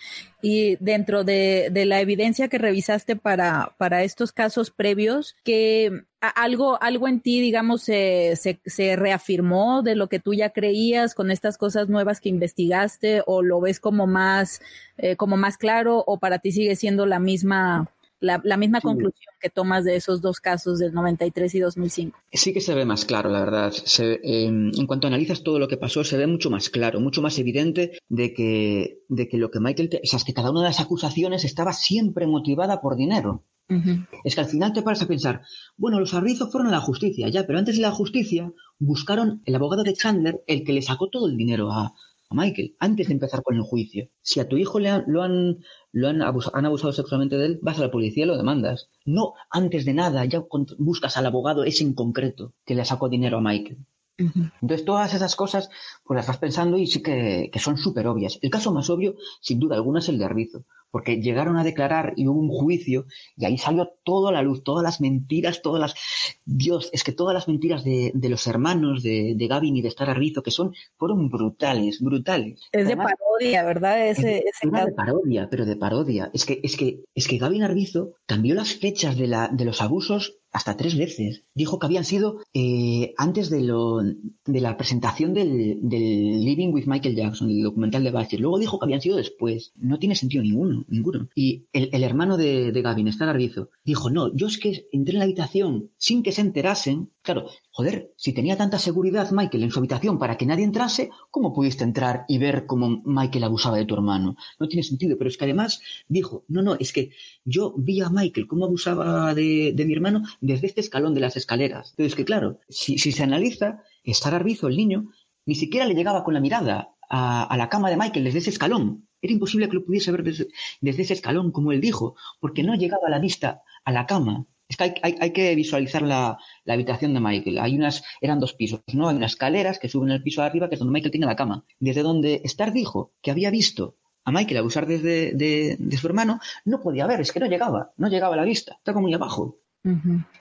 Y dentro de, de, la evidencia que revisaste para, para estos casos previos, que algo, algo en ti, digamos, se, se, se, reafirmó de lo que tú ya creías con estas cosas nuevas que investigaste o lo ves como más, eh, como más claro o para ti sigue siendo la misma, la, misma conclusión que tomas de esos dos casos del 93 y 2005.
Sí que se ve más claro, la verdad. Em, en cuanto analizas todo lo que pasó, se ve mucho más claro, mucho más evidente de que, de que lo que Michael, o sea, es que cada una de las acusaciones estaba siempre motivada por dinero. Es que al final te paras a pensar, bueno, los arrizos fueron a la justicia, ya, pero antes de la justicia buscaron el abogado de Chandler, el que le sacó todo el dinero a, Michael, antes de empezar con el juicio. Si a tu hijo le lo han, lo han, abusado, han abusado sexualmente de él, vas a la policía y lo demandas. No, antes de nada, ya buscas al abogado ese en concreto que le sacó dinero a Michael. Entonces, todas esas cosas, pues las vas pensando y sí que, que son súper obvias. El caso más obvio, sin duda alguna, es el de Arbizo porque llegaron a declarar y hubo un juicio y ahí salió toda la luz, todas las mentiras, todas las... Dios, es que todas las mentiras de, los hermanos de, de, Gavin y de Star Arbizo que son, fueron brutales, brutales.
Es de parodia, ¿verdad? Ese,
es, de parodia, pero de parodia. Es que, es que, es que Gavin Arbizo cambió las fechas de, la, de los abusos hasta tres veces. Dijo que habían sido eh, antes de, lo, de la presentación del, del, Living with Michael Jackson, el documental de Bachir. Luego dijo que habían sido después. No tiene sentido ninguno, ninguno. Y el, hermano de, Gavin, Star Arbizo, dijo, no, yo es que entré en la habitación sin que se enterasen Claro, joder, si tenía tanta seguridad Michael en su habitación para que nadie entrase, ¿cómo pudiste entrar y ver cómo Michael abusaba de tu hermano? No tiene sentido, pero es que además dijo, no, no, es que yo vi a Michael cómo abusaba de, mi hermano desde este escalón de las escaleras. Entonces, que claro, si, se analiza, estar Arbizo, el niño, ni siquiera le llegaba con la mirada a, la cama de Michael desde ese escalón. Era imposible que lo pudiese ver desde, ese escalón, como él dijo, porque no llegaba la vista a la cama es que hay, que visualizar la, habitación de Michael. Hay unas, eran dos pisos, ¿no? Hay unas escaleras que suben al piso de arriba, que es donde Michael tiene la cama. Desde donde Star dijo que había visto a Michael abusar desde de, su hermano, no podía ver, es que no llegaba, no llegaba a la vista, estaba muy abajo.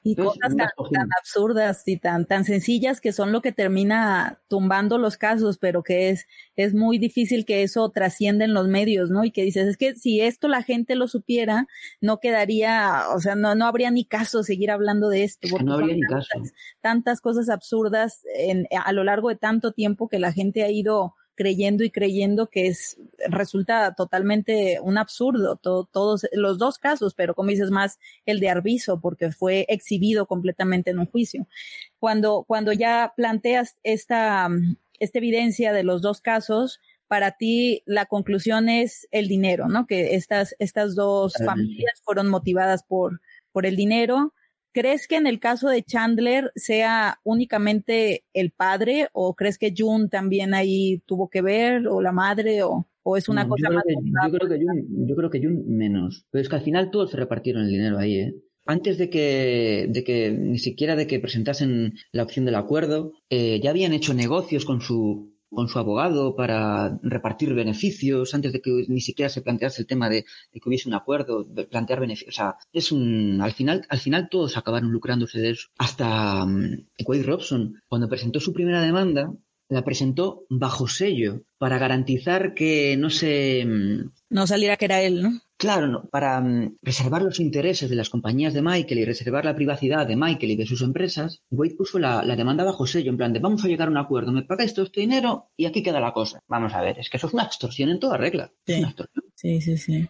Y cosas tan, absurdas y tan, tan sencillas que son lo que termina tumbando los casos, pero que es, es muy difícil que eso trascienda en los medios, ¿no? Y que dices, es que si esto la gente lo supiera, no quedaría, o sea, no, no habría ni caso seguir hablando de esto.
Porque no habría ni
tantas,
caso.
Tantas cosas absurdas en, a lo largo de tanto tiempo que la gente ha ido creyendo y creyendo que es resulta totalmente un absurdo todos los dos casos, pero como dices más el de Arbizo porque fue exhibido completamente en un juicio. Cuando cuando ya planteas esta esta evidencia de los dos casos, para ti la conclusión es el dinero, ¿no? Que estas estas dos familias fueron motivadas por por el dinero ¿Crees que en el caso de Chandler sea únicamente el padre o crees que June también ahí tuvo que ver o la madre o, es una cosa
más? yo, creo que June, yo creo que June menos. Pero es que al final todos se repartieron el dinero ahí, ¿eh? Antes de que, de que ni siquiera de que presentasen la opción del acuerdo, eh, ya habían hecho negocios con su con su abogado para repartir beneficios antes de que ni siquiera se plantease el tema de, que hubiese un acuerdo, de plantear beneficios. O sea, es un, al final, al final todos acabaron lucrándose de eso. Hasta um, Wade Robson, cuando presentó su primera demanda, la presentó bajo sello para garantizar que no se... Mm,
no saliera que era él, ¿no?
Claro, no, para mm, preservar los intereses de las compañías de Michael y reservar la privacidad de Michael y de sus empresas, Wade puso la, demanda bajo sello, en plan de vamos a llegar a un acuerdo, me pagáis todo este dinero y aquí queda la cosa. Vamos a ver, es que eso es una extorsión en toda regla.
Sí, sí, sí.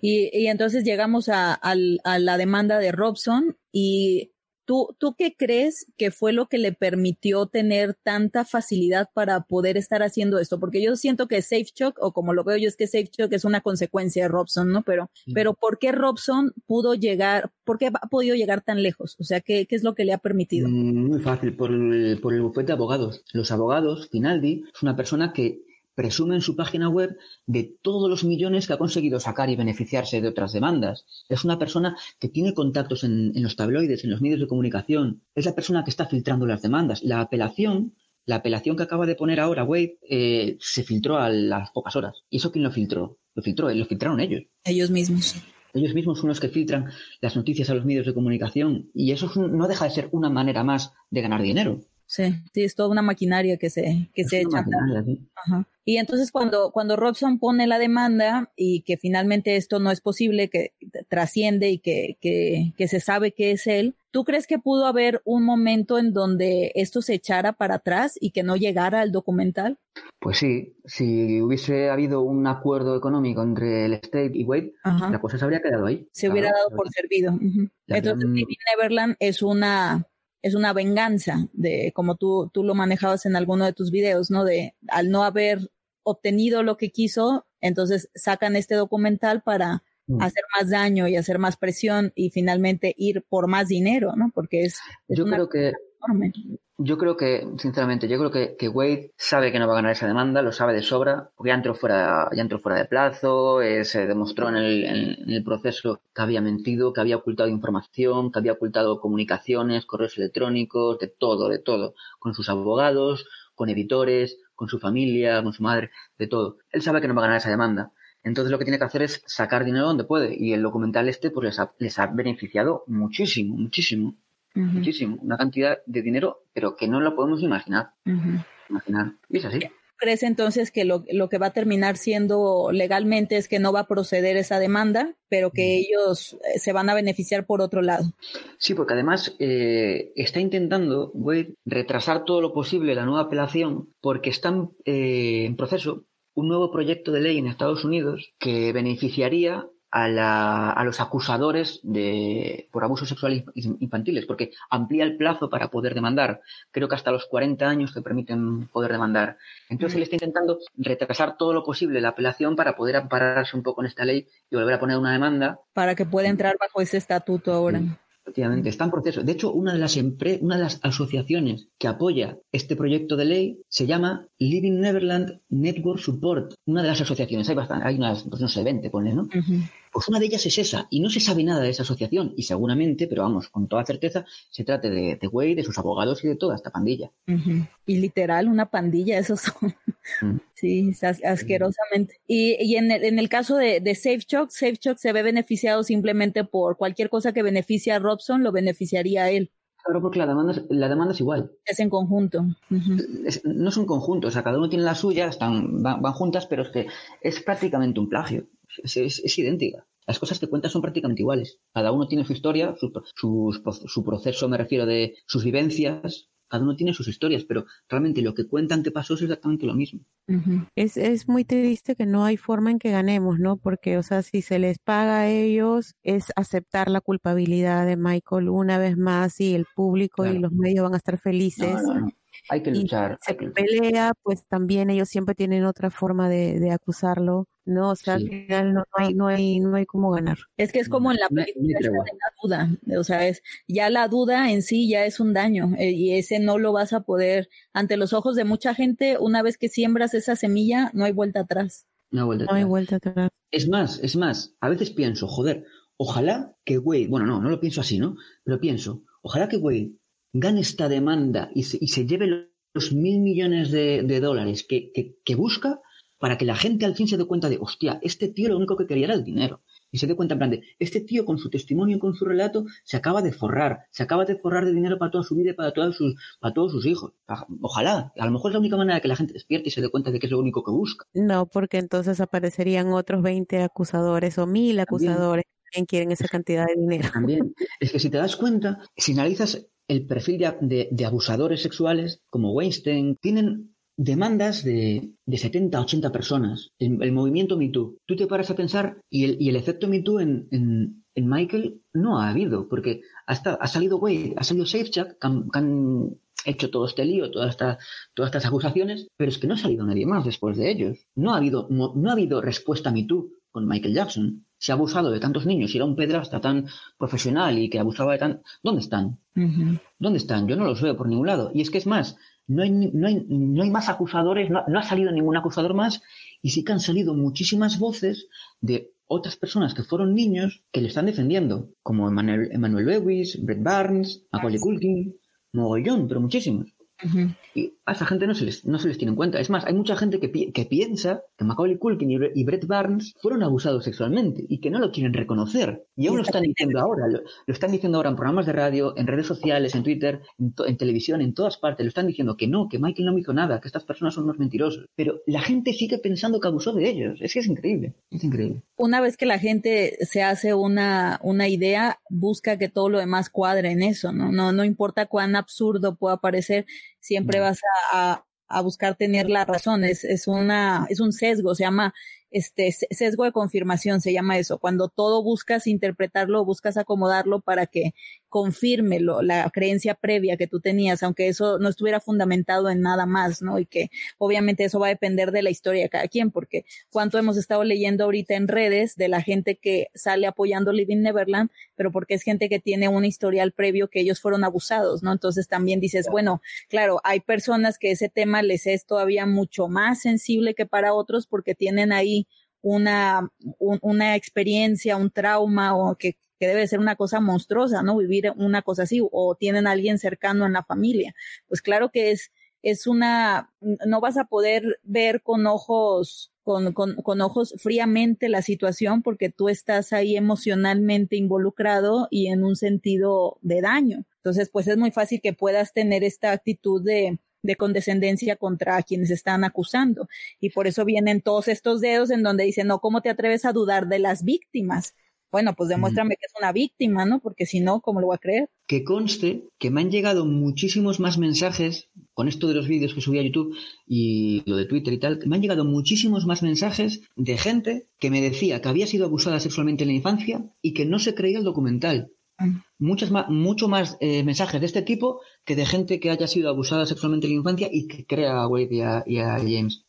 Y, entonces llegamos a, a la demanda de Robson y ¿Tú, ¿Tú qué crees que fue lo que le permitió tener tanta facilidad para poder estar haciendo esto? Porque yo siento que SafeChock, o como lo veo yo, es que SafeChock es una consecuencia de Robson, ¿no? Pero, pero ¿por qué Robson pudo llegar, por qué ha podido llegar tan lejos? O sea, ¿qué, qué es lo que le ha permitido?
Mm, muy fácil, por el, por el bufete de abogados. Los abogados, Finaldi, es una persona que presume en su página web de todos los millones que ha conseguido sacar y beneficiarse de otras demandas. Es una persona que tiene contactos en, los tabloides, en los medios de comunicación. Es la persona que está filtrando las demandas. La apelación, la apelación que acaba de poner ahora Wade, eh, se filtró a las pocas horas. ¿Y eso quién lo filtró? Lo filtró, lo filtraron ellos.
Ellos mismos.
Ellos mismos son los que filtran las noticias a los medios de comunicación y eso no deja de ser una manera más de ganar dinero.
Sí, sí, es toda una maquinaria que se, que se echa. Ajá. Y entonces cuando, cuando Robson pone la demanda y que finalmente esto no es posible, que trasciende y que, que, que se sabe que es él, ¿tú crees que pudo haber un momento en donde esto se echara para atrás y que no llegara al documental?
Pues sí, si hubiese habido un acuerdo económico entre el State y Wade, la cosa se habría quedado ahí.
Se hubiera dado por servido. Entonces, Neverland es una es una venganza de como tú, tú lo manejabas en alguno de tus videos, ¿no? De al no haber obtenido lo que quiso, entonces sacan este documental para mm. hacer más daño y hacer más presión y finalmente ir por más dinero, ¿no? Porque es,
yo creo que Yo creo que, sinceramente, yo creo que, que, Wade sabe que no va a ganar esa demanda, lo sabe de sobra, porque ya entró fuera, ya entró fuera de plazo, eh, se demostró en el, en el, proceso que había mentido, que había ocultado información, que había ocultado comunicaciones, correos electrónicos, de todo, de todo, con sus abogados, con editores, con su familia, con su madre, de todo. Él sabe que no va a ganar esa demanda. Entonces lo que tiene que hacer es sacar dinero donde puede. Y el documental este pues les ha, les ha beneficiado muchísimo, muchísimo, muchísimo. Una cantidad de dinero, pero que no lo podemos imaginar. Imaginar. Y es así
crees entonces que lo, lo, que va a terminar siendo legalmente es que no va a proceder esa demanda, pero que ellos eh, se van a beneficiar por otro lado?
Sí, porque además eh, está intentando retrasar todo lo posible la nueva apelación porque están eh, en proceso un nuevo proyecto de ley en Estados Unidos que beneficiaría a, los acusadores de, por abusos sexuales infantiles, porque amplía el plazo para poder demandar. Creo que hasta los 40 años que permiten poder demandar. Entonces él está intentando retrasar todo lo posible la apelación para poder ampararse un poco en esta ley y volver a poner una demanda.
Para que pueda entrar bajo ese estatuto ahora.
Efectivamente, está en proceso. De hecho, una de las una de las asociaciones que apoya este proyecto de ley se llama Living Neverland Network Support. Una de las asociaciones, hay bastante, hay unas, pues no sé, 20, pone, ¿no? Pues una de ellas es esa, y no se sabe nada de esa asociación, y seguramente, pero vamos, con toda certeza, se trate de, de Wade, de sus abogados y de toda esta pandilla.
Y literal, una pandilla, esos son. Mm. Sí, asquerosamente. Y, y en, el, en, el, caso de, de SafeChock, SafeChock se ve beneficiado simplemente por cualquier cosa que beneficie a Robson, lo beneficiaría a él.
Claro, porque la demanda, es, la demanda es igual.
Es en conjunto.
no es un conjunto, o sea, cada uno tiene la suya, están, van, van juntas, pero es que es prácticamente un plagio es, idéntica. Las cosas que cuentas son prácticamente iguales. Cada uno tiene su historia, su, su, proceso, me refiero de sus vivencias, cada uno tiene sus historias, pero realmente lo que cuentan que pasó es exactamente lo mismo.
es, es muy triste que no hay forma en que ganemos, ¿no? Porque, o sea, si se les paga a ellos, es aceptar la culpabilidad de Michael una vez más y el público y los medios van a estar felices.
Hay que luchar.
se pelea, pues también ellos siempre tienen otra forma de, de acusarlo, ¿no? O sea, al final no, hay, no hay, no hay cómo ganar.
Es que es como en la película de la duda, o sea, es ya la duda en sí ya es un daño eh, y ese no lo vas a poder ante los ojos de mucha gente una vez que siembras esa semilla no hay vuelta atrás.
No,
vuelta hay vuelta atrás.
Es más, es más, a veces pienso, joder, ojalá que Wade, bueno, no, no lo pienso así, ¿no? Pero pienso, ojalá que Wade gane esta demanda y se, y se lleve los mil millones de, dólares que, que, busca para que la gente al fin se dé cuenta de, hostia, este tío lo único que quería era el dinero. Y se dé cuenta en plan de, este tío con su testimonio y con su relato se acaba de forrar, se acaba de forrar de dinero para toda su vida y para sus, para todos sus hijos. Ojalá, a lo mejor es la única manera de que la gente despierte y se dé cuenta de que es lo único que busca.
No, porque entonces aparecerían otros 20 acusadores o mil acusadores que quieren esa cantidad de dinero.
También, es que si te das cuenta, si analizas el perfil de, abusadores sexuales como Weinstein tienen demandas de, de 70, 80 personas. El, movimiento MeToo. Tú te paras a pensar y el, y el efecto MeToo en, en, Michael no ha habido, porque hasta, ha salido Wade, ha salido SafeChat, que han, hecho todo este lío, todas estas, todas estas acusaciones, pero es que no ha salido nadie más después de ellos. No ha habido, no, no ha habido respuesta a MeToo con Michael Jackson se ha abusado de tantos niños y era un pedrasta tan profesional y que abusaba de tan... ¿Dónde están? ¿Dónde están? Yo no los veo por ningún lado. Y es que es más, no hay, no hay, no hay más acusadores, no, ha salido ningún acusador más y sí que han salido muchísimas voces de otras personas que fueron niños que le están defendiendo, como Emmanuel, Emmanuel Lewis, Brett Barnes, Macaulay Culkin, mogollón, pero muchísimos. Y a esa gente no se les, no se les tiene en cuenta. Es más, hay mucha gente que, que piensa que Macaulay Culkin y, Brett Barnes fueron abusados sexualmente y que no lo quieren reconocer. Y aún lo están diciendo ahora. Lo, están diciendo ahora en programas de radio, en redes sociales, en Twitter, en, televisión, en todas partes. Lo están diciendo que no, que Michael no me hizo nada, que estas personas son unos mentirosos. Pero la gente sigue pensando que abusó de ellos. Es que es increíble. Es increíble.
Una vez que la gente se hace una, una idea, busca que todo lo demás cuadre en eso, ¿no? No, no importa cuán absurdo pueda parecer, siempre vas a, a, buscar tener la razón. Es, es, una, es un sesgo, se llama este sesgo de confirmación, se llama eso. Cuando todo buscas interpretarlo, buscas acomodarlo para que confirme la creencia previa que tú tenías, aunque eso no estuviera fundamentado en nada más, ¿no? Y que obviamente eso va a depender de la historia de cada quien, porque cuánto hemos estado leyendo ahorita en redes de la gente que sale apoyando Living Neverland, pero porque es gente que tiene un historial previo que ellos fueron abusados, ¿no? Entonces también dices, bueno, claro, hay personas que ese tema les es todavía mucho más sensible que para otros porque tienen ahí una, una experiencia, un trauma o que, que debe ser una cosa monstruosa, ¿no? Vivir una cosa así, o tienen a alguien cercano en la familia. Pues claro que es, es una, no vas a poder ver con ojos, con, con, con ojos fríamente la situación porque tú estás ahí emocionalmente involucrado y en un sentido de daño. Entonces, pues es muy fácil que puedas tener esta actitud de, de condescendencia contra quienes están acusando. Y por eso vienen todos estos dedos en donde dicen, no, ¿cómo te atreves a dudar de las víctimas? Bueno, pues demuéstrame que es una víctima, ¿no? Porque si no, ¿cómo lo voy a creer?
Que conste que me han llegado muchísimos más mensajes con esto de los vídeos que subí a YouTube y lo de Twitter y tal, me han llegado muchísimos más mensajes de gente que me decía que había sido abusada sexualmente en la infancia y que no se creía el documental. Muchas más, mucho más eh, mensajes de este tipo que de gente que haya sido abusada sexualmente en la infancia y que crea a Wade y a, James.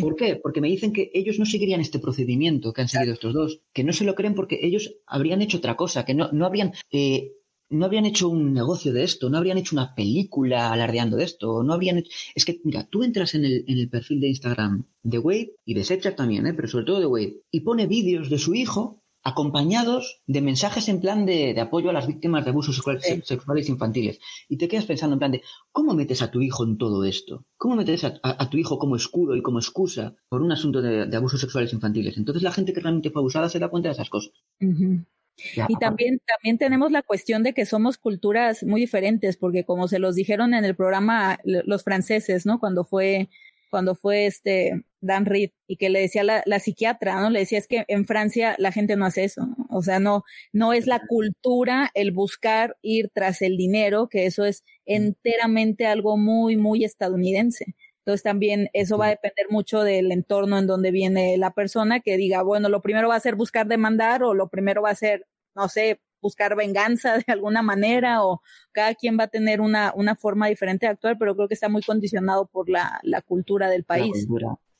¿Por qué? Porque me dicen que ellos no seguirían este procedimiento que han seguido estos dos, que no se lo creen porque ellos habrían hecho otra cosa, que no, no habrían... Eh, no habrían hecho un negocio de esto, no habrían hecho una película alardeando de esto, no habrían hecho... Es que, mira, tú entras en el, en el perfil de Instagram de Wade y de Setchak también, ¿eh? pero sobre todo de Wade, y pone vídeos de su hijo acompañados de mensajes en plan de, apoyo a las víctimas de abusos sexuales infantiles. Y te quedas pensando en plan de, ¿cómo metes a tu hijo en todo esto? ¿Cómo metes a, tu hijo como escudo y como excusa por un asunto de, abusos sexuales infantiles? Entonces la gente que realmente fue abusada se da cuenta de esas cosas.
y también, también tenemos la cuestión de que somos culturas muy diferentes, porque como se los dijeron en el programa los franceses, ¿no? Cuando fue cuando fue este Dan Reed y que le decía la, la psiquiatra, ¿no? Le decía es que en Francia la gente no hace eso, o sea, no, no es la cultura el buscar ir tras el dinero, que eso es enteramente algo muy, muy estadounidense. Entonces también eso va a depender mucho del entorno en donde viene la persona que diga, bueno, lo primero va a ser buscar demandar o lo primero va a ser, no sé, buscar venganza de alguna manera o cada quien va a tener una, una forma diferente de actuar, pero creo que está muy condicionado por la, la cultura del país.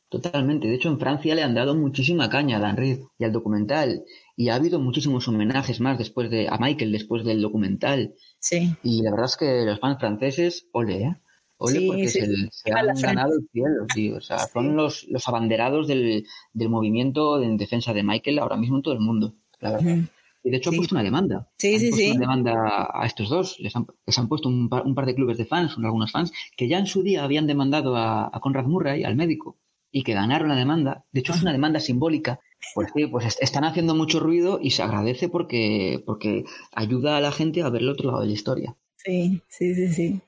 Totalmente. De hecho, en Francia le han dado muchísima caña a Dan Reed y al documental. Y ha habido muchísimos homenajes más después de a Michael después del documental.
Sí.
Y la verdad es que los fans franceses, ole, ¿eh? Ole porque Se, han ganado el cielo, tío. O sea, son los, los abanderados del, del movimiento en defensa de Michael ahora mismo en todo el mundo. La verdad. Y de hecho han puesto una demanda.
Sí, sí, sí.
Una demanda a estos dos. Les han, les han puesto un par, un par, de clubes de fans, algunos fans, que ya en su día habían demandado a, a Conrad Murray, al médico, y que ganaron la demanda. De hecho, es una demanda simbólica. Pues sí, pues están haciendo mucho ruido y se agradece porque, porque ayuda a la gente a ver el otro lado de la historia.
Sí, sí, sí, sí.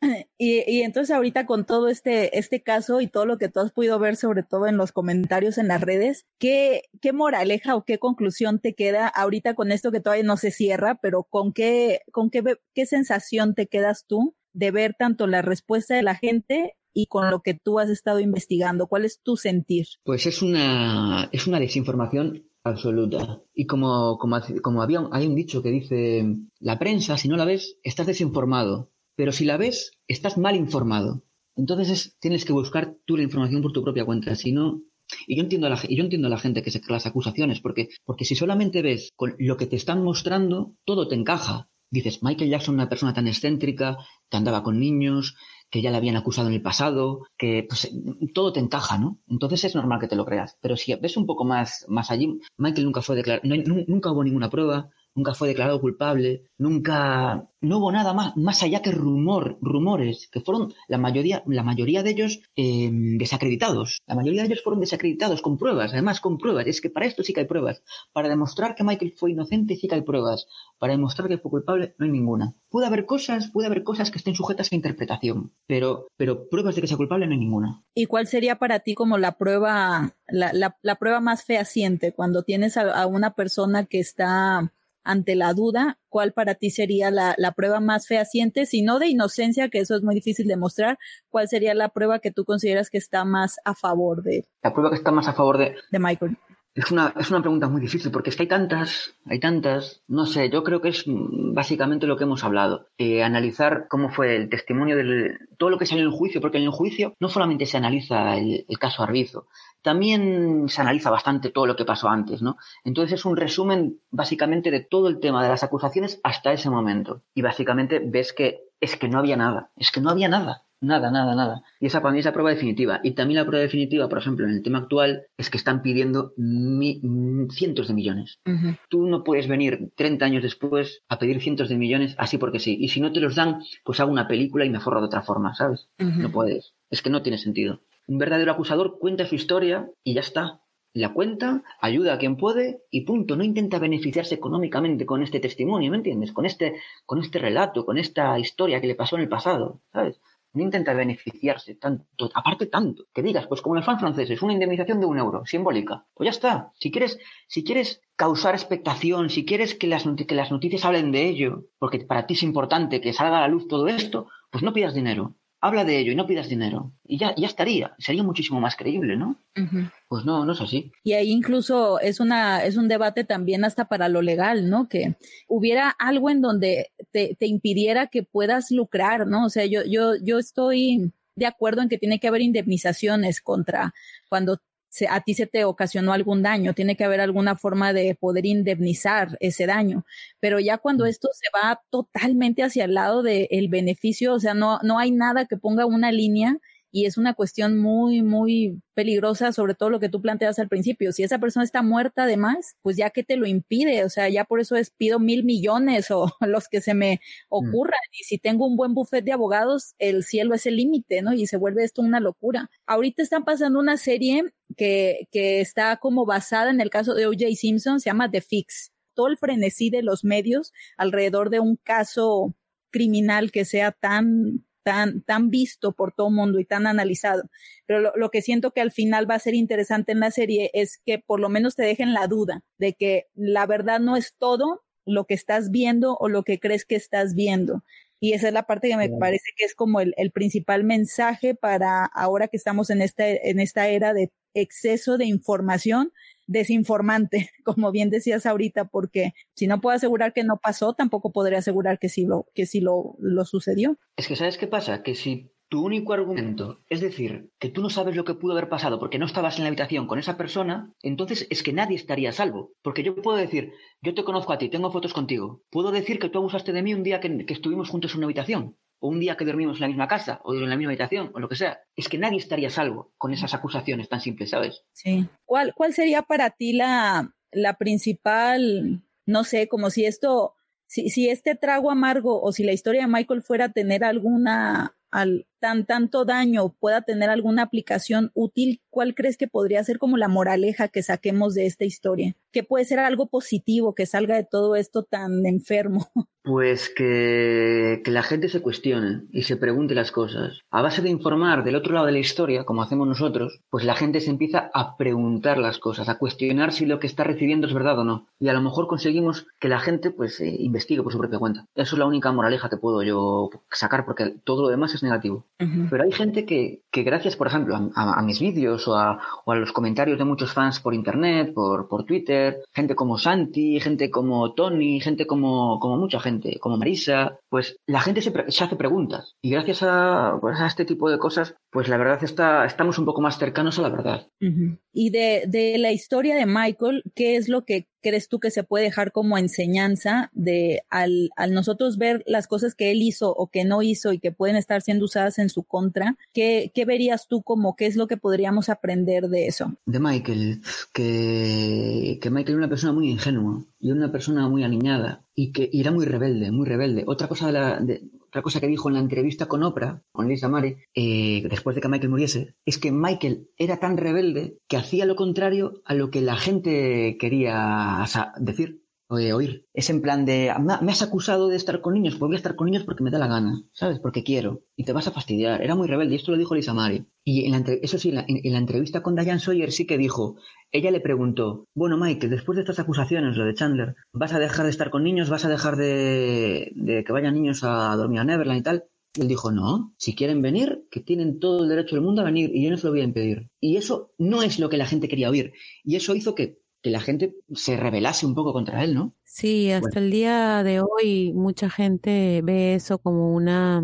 Y, entonces ahorita con todo este, este caso y todo lo que tú has podido ver, sobre todo en los comentarios en las redes, ¿qué, qué moraleja o qué conclusión te queda ahorita con esto que todavía no se cierra, pero con qué, con qué, qué sensación te quedas tú de ver tanto la respuesta de la gente y con lo que tú has estado investigando? ¿Cuál es tu sentir?
Pues es una, es una desinformación absoluta. Y como, como, como había, hay un dicho que dice, la prensa, si no la ves, estás desinformado pero si la ves, estás mal informado. Entonces tienes que buscar tú la información por tu propia cuenta, si no... Y yo entiendo a la, yo entiendo a la gente que se las acusaciones, porque, porque si solamente ves con lo que te están mostrando, todo te encaja. Dices, Michael Jackson, una persona tan excéntrica, que andaba con niños, que ya le habían acusado en el pasado, que pues, todo te encaja, ¿no? Entonces es normal que te lo creas. Pero si ves un poco más, más allí, Michael nunca fue declarado, nunca hubo ninguna prueba, nunca fue declarado culpable, nunca, no hubo nada más, más allá que rumor, rumores, que fueron la mayoría, la mayoría de ellos eh, desacreditados. La mayoría de ellos fueron desacreditados con pruebas, además con pruebas. Es que para esto sí que hay pruebas. Para demostrar que Michael fue inocente sí que hay pruebas. Para demostrar que fue culpable no hay ninguna. Puede haber cosas, puede haber cosas que estén sujetas a interpretación, pero, pero pruebas de que sea culpable no hay ninguna.
¿Y cuál sería para ti como la prueba, la, la, la prueba más fehaciente cuando tienes a una persona que está ante la duda, ¿cuál para ti sería la, la, prueba más fehaciente? Si no de inocencia, que eso es muy difícil de mostrar, ¿cuál sería la prueba que tú consideras que está más a favor de
La prueba que está más a favor de...
De Michael.
Es una, es una pregunta muy difícil porque es que hay tantas, hay tantas, no sé, yo creo que es básicamente lo que hemos hablado, eh, analizar cómo fue el testimonio del, todo lo que salió en el juicio, porque en el juicio no solamente se analiza el, el caso Arbizo, también se analiza bastante todo lo que pasó antes, ¿no? Entonces es un resumen básicamente de todo el tema de las acusaciones hasta ese momento. Y básicamente ves que es que no había nada, es que no había nada. Nada, nada, nada. Y esa para mí es la prueba definitiva. Y también la prueba definitiva, por ejemplo, en el tema actual, es que están pidiendo mi, cientos de millones. Uh -huh. Tú no puedes venir 30 años después a pedir cientos de millones así porque sí. Y si no te los dan, pues hago una película y me forro de otra forma, ¿sabes? Uh -huh. No puedes. Es que no tiene sentido. Un verdadero acusador cuenta su historia y ya está. La cuenta, ayuda a quien puede y punto. No intenta beneficiarse económicamente con este testimonio, ¿me entiendes? Con este, con este relato, con esta historia que le pasó en el pasado, ¿sabes? no intenta beneficiarse tanto, aparte tanto, que digas, pues como los fans franceses, una indemnización de un euro, simbólica, pues ya está. Si quieres, si quieres causar expectación, si quieres que las, que las noticias hablen de ello, porque para ti es importante que salga a la luz todo esto, pues no pidas dinero. Habla de ello y no pidas dinero. Y ya, ya estaría. Sería muchísimo más creíble, ¿no? Uh -huh. Pues no, no es así.
Y ahí incluso es una, es un debate también hasta para lo legal, ¿no? Que hubiera algo en donde te, te impidiera que puedas lucrar, ¿no? O sea, yo, yo, yo estoy de acuerdo en que tiene que haber indemnizaciones contra cuando se, a ti se te ocasionó algún daño, tiene que haber alguna forma de poder indemnizar ese daño. Pero ya cuando esto se va totalmente hacia el lado del de beneficio, o sea, no, no hay nada que ponga una línea y es una cuestión muy, muy peligrosa, sobre todo lo que tú planteas al principio. Si esa persona está muerta además, pues ya que te lo impide, o sea, ya por eso es pido mil millones o los que se me ocurran. Mm. Y si tengo un buen buffet de abogados, el cielo es el límite, ¿no? Y se vuelve esto una locura. Ahorita están pasando una serie que, que está como basada en el caso de O.J. Simpson, se llama The Fix. Todo el frenesí de los medios alrededor de un caso criminal que sea tan tan, tan visto por todo el mundo y tan analizado. Pero lo, lo, que siento que al final va a ser interesante en la serie es que por lo menos te dejen la duda de que la verdad no es todo lo que estás viendo o lo que crees que estás viendo. Y esa es la parte que me parece que es como el, el, principal mensaje para ahora que estamos en esta, en esta era de exceso de información, desinformante, como bien decías ahorita, porque si no puedo asegurar que no pasó, tampoco podré asegurar que sí lo, que sí lo, lo sucedió.
Es que ¿sabes qué pasa? Que si tu único argumento es decir que tú no sabes lo que pudo haber pasado porque no estabas en la habitación con esa persona, entonces es que nadie estaría salvo. Porque yo puedo decir, yo te conozco a ti, tengo fotos contigo. Puedo decir que tú abusaste de mí un día que, que estuvimos juntos en una habitación o un día que dormimos en la misma casa, o en la misma habitación, o lo que sea. Es que nadie estaría salvo con esas acusaciones tan simples, ¿sabes?
Sí. ¿Cuál, cuál sería para ti la, la principal, no sé, como si esto, si, si este trago amargo o si la historia de Michael fuera a tener alguna, al, tan, tanto daño pueda tener alguna aplicación útil, ¿cuál crees que podría ser como la moraleja que saquemos de esta historia? ¿Qué puede ser algo positivo que salga de todo esto tan enfermo?
Pues que, que, la gente se cuestione y se pregunte las cosas. A base de informar del otro lado de la historia, como hacemos nosotros, pues la gente se empieza a preguntar las cosas, a cuestionar si lo que está recibiendo es verdad o no. Y a lo mejor conseguimos que la gente pues eh, investigue por su propia cuenta. Eso es la única moraleja que puedo yo sacar porque todo lo demás es negativo. Uh -huh. Pero hay gente que, que gracias, por ejemplo, a, a, a mis vídeos o a, o a, los comentarios de muchos fans por internet, por, por Twitter, gente como Santi, gente como Tony, gente como, como mucha gente como Marisa, pues la gente se, se hace preguntas. Y gracias a, pues a, este tipo de cosas, pues la verdad está, estamos un poco más cercanos a la verdad.
Uh -huh. Y de, de la historia de Michael, ¿qué es lo que crees tú que se puede dejar como enseñanza de al, al, nosotros ver las cosas que él hizo o que no hizo y que pueden estar siendo usadas en su contra? ¿Qué, qué verías tú como qué es lo que podríamos aprender de eso?
De Michael, que, que Michael era una persona muy ingenua y una persona muy aniñada y que y era muy rebelde, muy rebelde. Otra cosa de la, de, otra cosa que dijo en la entrevista con Oprah, con Lisa Mare, eh, después de que Michael muriese, es que Michael era tan rebelde que hacía lo contrario a lo que la gente quería decir oír. Es en plan de, me has acusado de estar con niños, pues voy a estar con niños porque me da la gana, ¿sabes? Porque quiero. Y te vas a fastidiar. Era muy rebelde y esto lo dijo Lisa Mari. Y en la, eso sí, en la, en la, entrevista con Diane Sawyer sí que dijo, ella le preguntó, bueno Mike, después de estas acusaciones, lo de Chandler, ¿vas a dejar de estar con niños? ¿Vas a dejar de, de que vayan niños a dormir a Neverland y tal? Y él dijo, no, si quieren venir, que tienen todo el derecho del mundo a venir y yo no se lo voy a impedir. Y eso no es lo que la gente quería oír. Y eso hizo que que la gente se rebelase un poco contra él, ¿no?
Sí, hasta el día de hoy mucha gente ve eso como una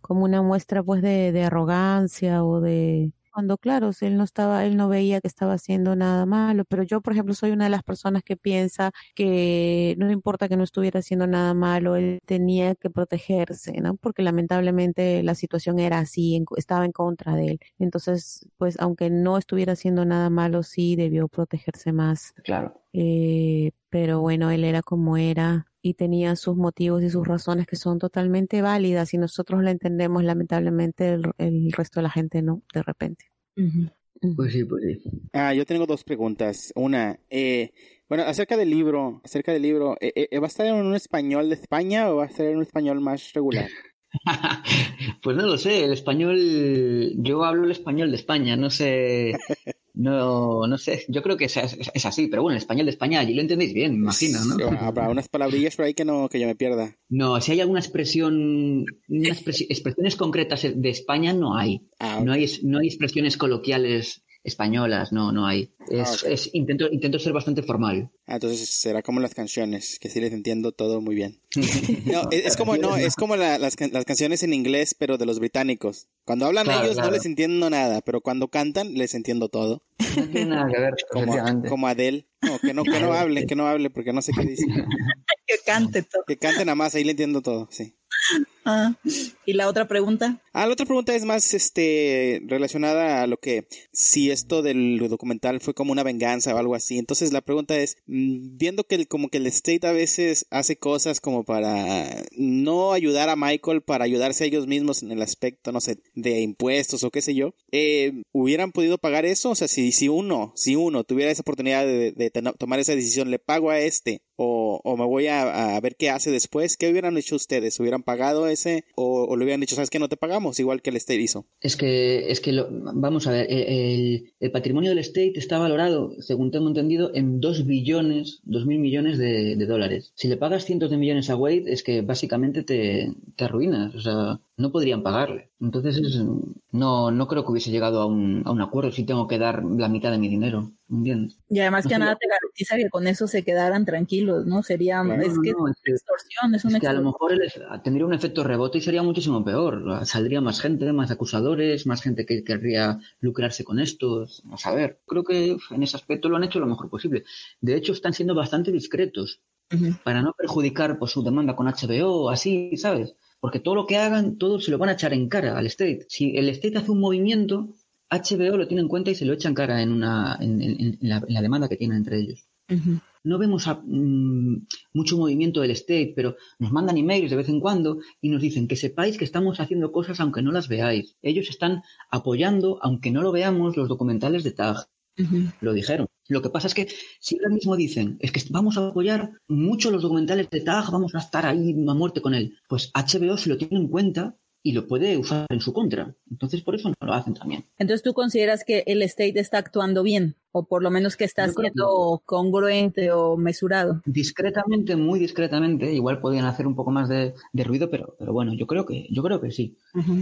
como una muestra pues de, de arrogancia o de cuando claro, él no estaba, él no veía que estaba haciendo nada malo, pero yo, por ejemplo, soy una de las personas que piensa que no importa que no estuviera haciendo nada malo, él tenía que protegerse, ¿no? Porque lamentablemente la situación era así, estaba en contra de él. Entonces, pues, aunque no estuviera haciendo nada malo, sí debió protegerse más.
Claro.
Eh, pero bueno, él era como era y tenía sus motivos y sus razones que son totalmente válidas y nosotros lo entendemos, lamentablemente el, el resto de la gente no, de repente.
Pues sí, pues sí.
Ah, yo tengo dos preguntas. Una, eh, bueno, acerca del libro, acerca del libro, eh, eh, ¿va a estar en un español de España o va a estar en un español más regular?
pues no lo sé, el español, yo hablo el español de España, no sé, no, no sé, yo creo que es, es, así, pero bueno, el español de España allí lo entendéis bien, me imagino, ¿no?
Habrá unas palabrillas por ahí que no, que yo me pierda.
No, si hay alguna expresión, unas expresiones concretas de España no hay. Ah, no hay, no hay expresiones coloquiales españolas, no, no hay. Es, ah, es, intento, intento ser bastante formal.
Ah, entonces será como las canciones, que sí les entiendo todo muy bien. no, es, como, no, es como la, las, las, canciones en inglés, pero de los británicos. Cuando hablan claro, ellos claro. no les entiendo nada, pero cuando cantan les entiendo todo.
No tiene nada que ver.
como, como Adele. No, que no, que no hablen, que no hablen, porque no sé qué dicen.
que cante todo.
Que cante nada más, ahí le entiendo todo, sí.
Ah, ¿Y la otra pregunta?
Ah, la otra pregunta es más este relacionada a lo que si esto del documental fue como una venganza o algo así. Entonces la pregunta es, mm, viendo que el, como que el state a veces hace cosas como para no ayudar a Michael, para ayudarse a ellos mismos en el aspecto, no sé, de impuestos o qué sé yo, eh, ¿hubieran podido pagar eso? O sea, si, si uno, si uno tuviera esa oportunidad de, tomar esa decisión, le pago a este o, o me voy a, ver qué hace después, ¿qué hubieran hecho ustedes? ¿Hubieran pagado ese o, le hubieran dicho, sabes que no te pagamos, igual que el State hizo?
Es que, es que lo, vamos a ver, el, el, patrimonio del State está valorado, según tengo entendido, en 2 billones, 2 mil millones de, dólares. Si le pagas cientos de millones a Wade, es que básicamente te, te arruinas, o sea, no podrían pagarle. Entonces, es, no, no creo que hubiese llegado a un, a un acuerdo si tengo que dar la mitad de mi dinero.
Y además que nada te garantiza que con eso se quedaran tranquilos, ¿no? Sería,
Claro,
es que
no, es que-
extorsión, es,
Es
una
que a lo mejor el- tendría un efecto rebote y sería muchísimo peor. Saldría más gente, más acusadores, más gente que querría lucrarse con esto. A saber, creo que en ese aspecto lo han hecho lo mejor posible. De hecho, están siendo bastante discretos para no perjudicar pues, su demanda con HBO así, ¿sabes? Porque todo lo que hagan, todo se lo van a echar en cara al State. Si el State hace un movimiento, HBO lo tiene en cuenta y se lo echa en cara en, una, en, en- en la, demanda que tienen entre ellos. No vemos a- mm, mucho movimiento del State, pero nos mandan emails de vez en cuando y nos dicen que sepáis que estamos haciendo cosas aunque no las veáis. Ellos están apoyando, aunque no lo veamos, los documentales de TAG. Lo dijeron. Lo que pasa es que si ahora mismo dicen es que vamos a apoyar mucho los documentales de TAG, vamos a estar ahí a muerte con él, pues HBO se lo tiene en cuenta y lo puede usar en su contra. Entonces por eso no lo hacen también.
Entonces, ¿tú consideras que el state está actuando bien? O por lo menos que está
Yo creo que
siendo congruente o mesurado.
Discretamente, muy discretamente, igual podían hacer un poco más de, de ruido, pero, pero bueno, yo creo que, yo creo que sí.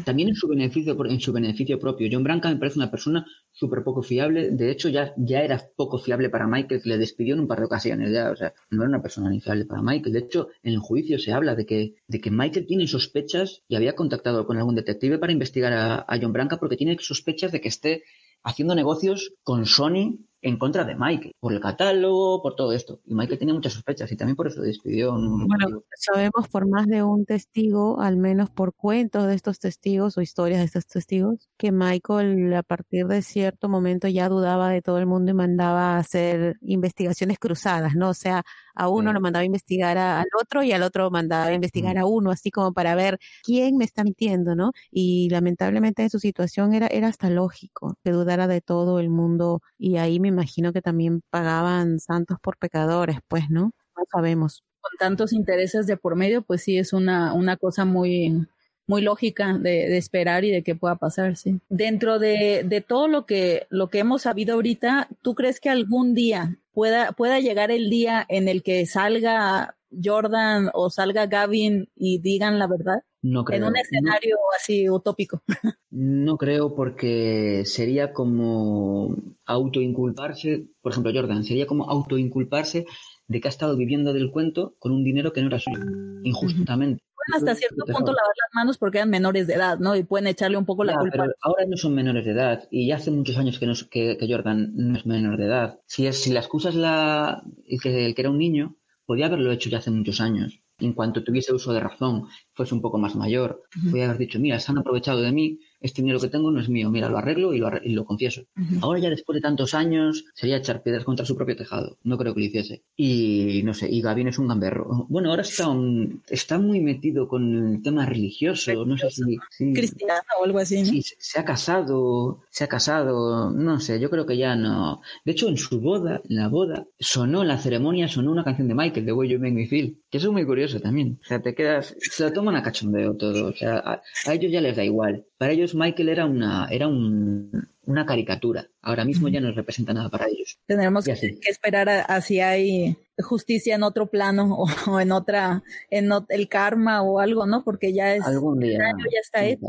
También en su beneficio, en su beneficio propio. John Branca me parece una persona súper poco fiable. De hecho, ya, ya era poco fiable para Michael, que le despidió en un par de ocasiones ya. O sea, no era una persona ni fiable para Michael. De hecho, en el juicio se habla de que, de que Michael tiene sospechas y había contactado con algún detective para investigar a, a John Branca porque tiene sospechas de que esté haciendo negocios con Sony en contra de Michael, por el catálogo, por todo esto. Y Michael tenía muchas sospechas y también por eso despidió.
Bueno, sabemos por más de un testigo, al menos por cuentos de estos testigos o historias de estos testigos, que Michael a partir de cierto momento ya dudaba de todo el mundo y mandaba a hacer investigaciones cruzadas, ¿no? O sea, a uno lo mandaba a investigar al otro y al otro mandaba a investigar a uno, así como para ver quién me está mintiendo, ¿no? Y lamentablemente en su situación era, era hasta lógico que dudara de todo el mundo y ahí me imagino que también pagaban santos por pecadores, pues, ¿no? No sabemos.
Con tantos intereses de por medio, pues sí es una, una cosa muy, muy lógica de, esperar y de que pueda pasar, sí. Dentro de, de, todo lo que, lo que hemos sabido ahorita, ¿tú crees que algún día pueda, pueda llegar el día en el que salga Jordan o salga Gavin y digan la verdad?
No creo.
En un escenario así utópico.
No creo porque sería como autoinculparse, por ejemplo Jordan, sería como autoinculparse de que ha estado viviendo del cuento con un dinero que no era suyo, injustamente
hasta cierto punto lavar las manos porque eran menores de edad, ¿no? Y pueden echarle un poco la culpa.
Pero ahora no son menores de edad y ya hace muchos años que, no, que, Jordan no es menor de edad. Si, es, si la excusa es la, que, que era un niño, podía haberlo hecho ya hace muchos años. En cuanto tuviese uso de razón, fuese un poco más mayor, podía haber dicho, mira, se han aprovechado de mí, este dinero que tengo no es mío, mira, lo arreglo y lo, y lo confieso. Ahora ya después de tantos años sería echar piedras contra su propio tejado. No creo que lo hiciese. Y no sé, y Gavin es un gamberro. Bueno, ahora está, está muy metido con el tema religioso, no sé si...
Cristiano o algo así,
Sí, se ha casado, se ha casado, no sé, yo creo que ya no. De hecho, en su boda, en la boda, sonó, en la ceremonia sonó una canción de Michael, de Way You Make Me Feel, que eso es muy curioso también. O sea, te quedas, se lo toman a cachondeo todo, o sea, a ellos ya les da igual. Para ellos Michael era una, era una caricatura. Ahora mismo ya no representa nada para ellos.
Tendremos que, esperar a, si hay justicia en otro plano o, en otra, en el karma o algo, ¿no? Porque ya es
Algún día,
ya está hecho.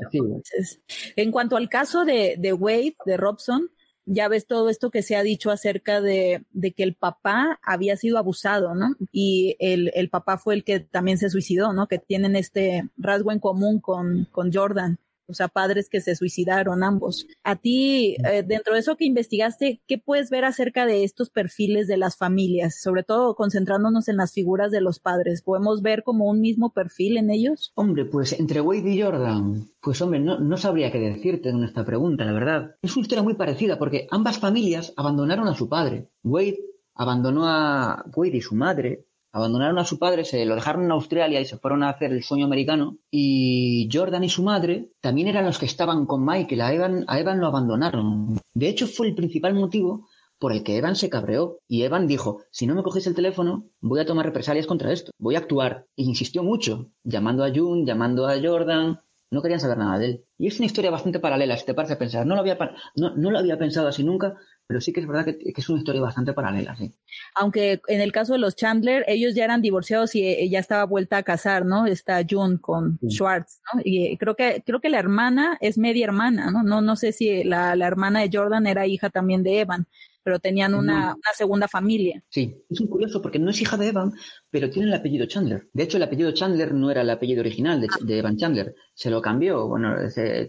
en cuanto al caso de, de Wade, de Robson, ya ves todo esto que se ha dicho acerca de, de, que el papá había sido abusado, ¿no? Y el, el, papá fue el que también se suicidó, ¿no? Que tienen este rasgo en común con, con Jordan o sea, padres que se suicidaron ambos. A ti, eh, dentro de eso que investigaste, ¿qué puedes ver acerca de estos perfiles de las familias? Sobre todo concentrándonos en las figuras de los padres. ¿Podemos ver como un mismo perfil en ellos?
Hombre, pues entre Wade y Jordan, pues hombre, no, no sabría qué decirte en esta pregunta, la verdad. Es una historia muy parecida porque ambas familias abandonaron a su padre. Wade abandonó a Wade y su madre abandonaron a su padre, se lo dejaron en Australia y se fueron a hacer el sueño americano. Y Jordan y su madre también eran los que estaban con Michael. A Evan, a Evan lo abandonaron. De hecho, fue el principal motivo por el que Evan se cabreó. Y Evan dijo, si no me cogéis el teléfono, voy a tomar represalias contra esto. Voy a actuar. E insistió mucho, llamando a June, llamando a Jordan. No querían saber nada de él. Y es una historia bastante paralela, si te parece pensar. No lo había, no, no lo había pensado así nunca, pero sí que es verdad que, es una historia bastante paralela, sí.
Aunque en el caso de los Chandler, ellos ya eran divorciados y ella ya estaba vuelta a casar, ¿no? Está June con Schwartz, ¿no? Y creo que, creo que la hermana es media hermana, ¿no? No, no sé si la, la hermana de Jordan era hija también de Evan pero tenían una, segunda familia.
Sí, es muy curioso porque no es hija de Evan, pero tiene el apellido Chandler. De hecho, el apellido Chandler no era el apellido original de, de Evan Chandler, se lo cambió. Bueno,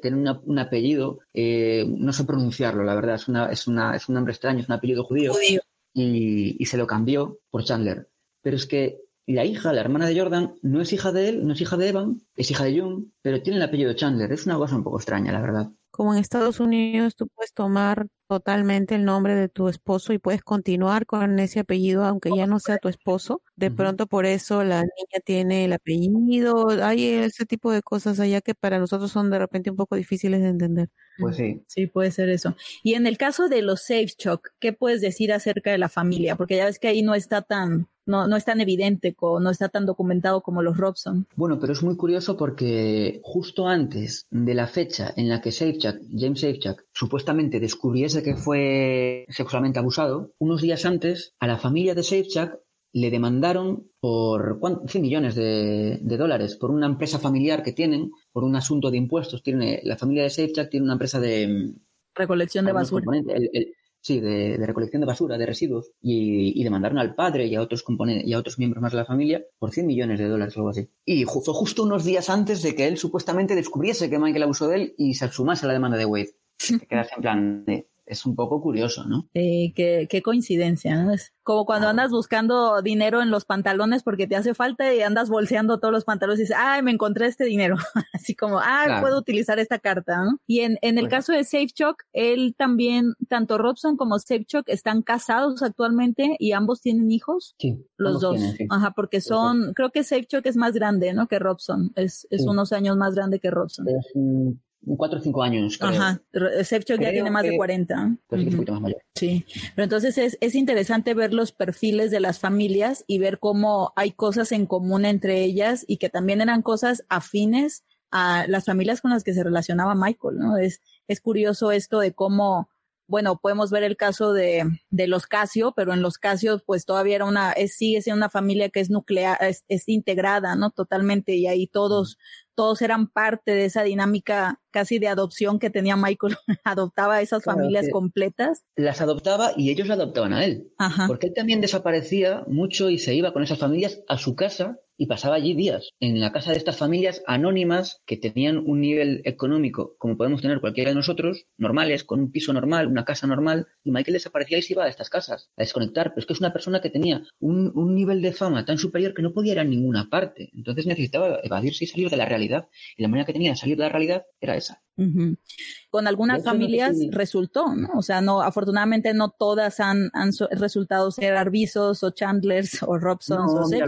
tiene un apellido, eh, no sé pronunciarlo, la verdad, es, una, es, una, es un nombre extraño, es un apellido judío, Y, y se lo cambió por Chandler. Pero es que la hija, la hermana de Jordan, no es hija de él, no es hija de Evan, es hija de Jung, pero tiene el apellido Chandler. Es una cosa un poco extraña, la verdad.
Como en Estados Unidos tú puedes tomar totalmente el nombre de tu esposo y puedes continuar con ese apellido aunque ya no sea tu esposo. De pronto por eso la niña tiene el apellido. Hay ese tipo de cosas allá que para nosotros son de repente un poco difíciles de entender.
Pues sí.
Sí, puede ser eso. Y en el caso de los Safe Shock, ¿qué puedes decir acerca de la familia? Porque ya ves que ahí no está tan no, no es tan evidente, no está tan documentado como los Robson.
Bueno, pero es muy curioso porque justo antes de la fecha en la que Safechuck, James Safechuck, supuestamente descubriese que fue sexualmente abusado, unos días antes a la familia de Safechuck le demandaron por 100 millones de, dólares por una empresa familiar que tienen, por un asunto de impuestos. Tiene, la familia de Safechuck tiene una empresa de...
Recolección de basura.
Sí, de, recolección de basura, de residuos, y, demandaron al padre y a otros componentes y a otros miembros más de la familia por 100 millones de dólares o algo así. Y fue justo unos días antes de que él supuestamente descubriese que Michael abusó de él y se sumase a la demanda de Wade. Te quedas en plan, es un poco curioso, ¿no?
Sí, qué, qué coincidencia, ¿no? Es como cuando andas buscando dinero en los pantalones porque te hace falta y andas bolseando todos los pantalones y dices, ay, me encontré este dinero. Así como, ah, puedo utilizar esta carta, ¿no? Y en, en el caso de Safechuck, él también, tanto Robson como Safechuck están casados actualmente y ambos tienen hijos.
Sí.
Los dos. Ajá, porque son, creo que Safechuck es más grande, ¿no? Que Robson. Es, es unos años más grande que Robson
cuatro o cinco años. Creo.
Ajá, Sefchuk ya tiene más de 40.
Pues un poquito más mayor.
Sí, pero entonces es, es interesante ver los perfiles de las familias y ver cómo hay cosas en común entre ellas y que también eran cosas afines a las familias con las que se relacionaba Michael, ¿no? Es, es curioso esto de cómo, bueno, podemos ver el caso de, de los Casio, pero en los Casio pues todavía era una, es, sigue siendo una familia que es nuclear, es, es integrada, ¿no? Totalmente y ahí todos, todos eran parte de esa dinámica casi de adopción que tenía Michael. adoptaba a esas familias completas.
Las adoptaba y ellos la adoptaban a él. Porque él también desaparecía mucho y se iba con esas familias a su casa y pasaba allí días en la casa de estas familias anónimas que tenían un nivel económico como podemos tener cualquiera de nosotros, normales, con un piso normal, una casa normal, y Michael desaparecía y se iba a estas casas a desconectar, pero es que es una persona que tenía un, un nivel de fama tan superior que no podía ir a ninguna parte, entonces necesitaba evadirse y salir de la realidad, y la manera que tenía de salir de la realidad era esa.
Con algunas familias resultó, ¿no? O sea, no, afortunadamente no todas han, han resultado ser Arvisos o Chandlers o Robsons o mira,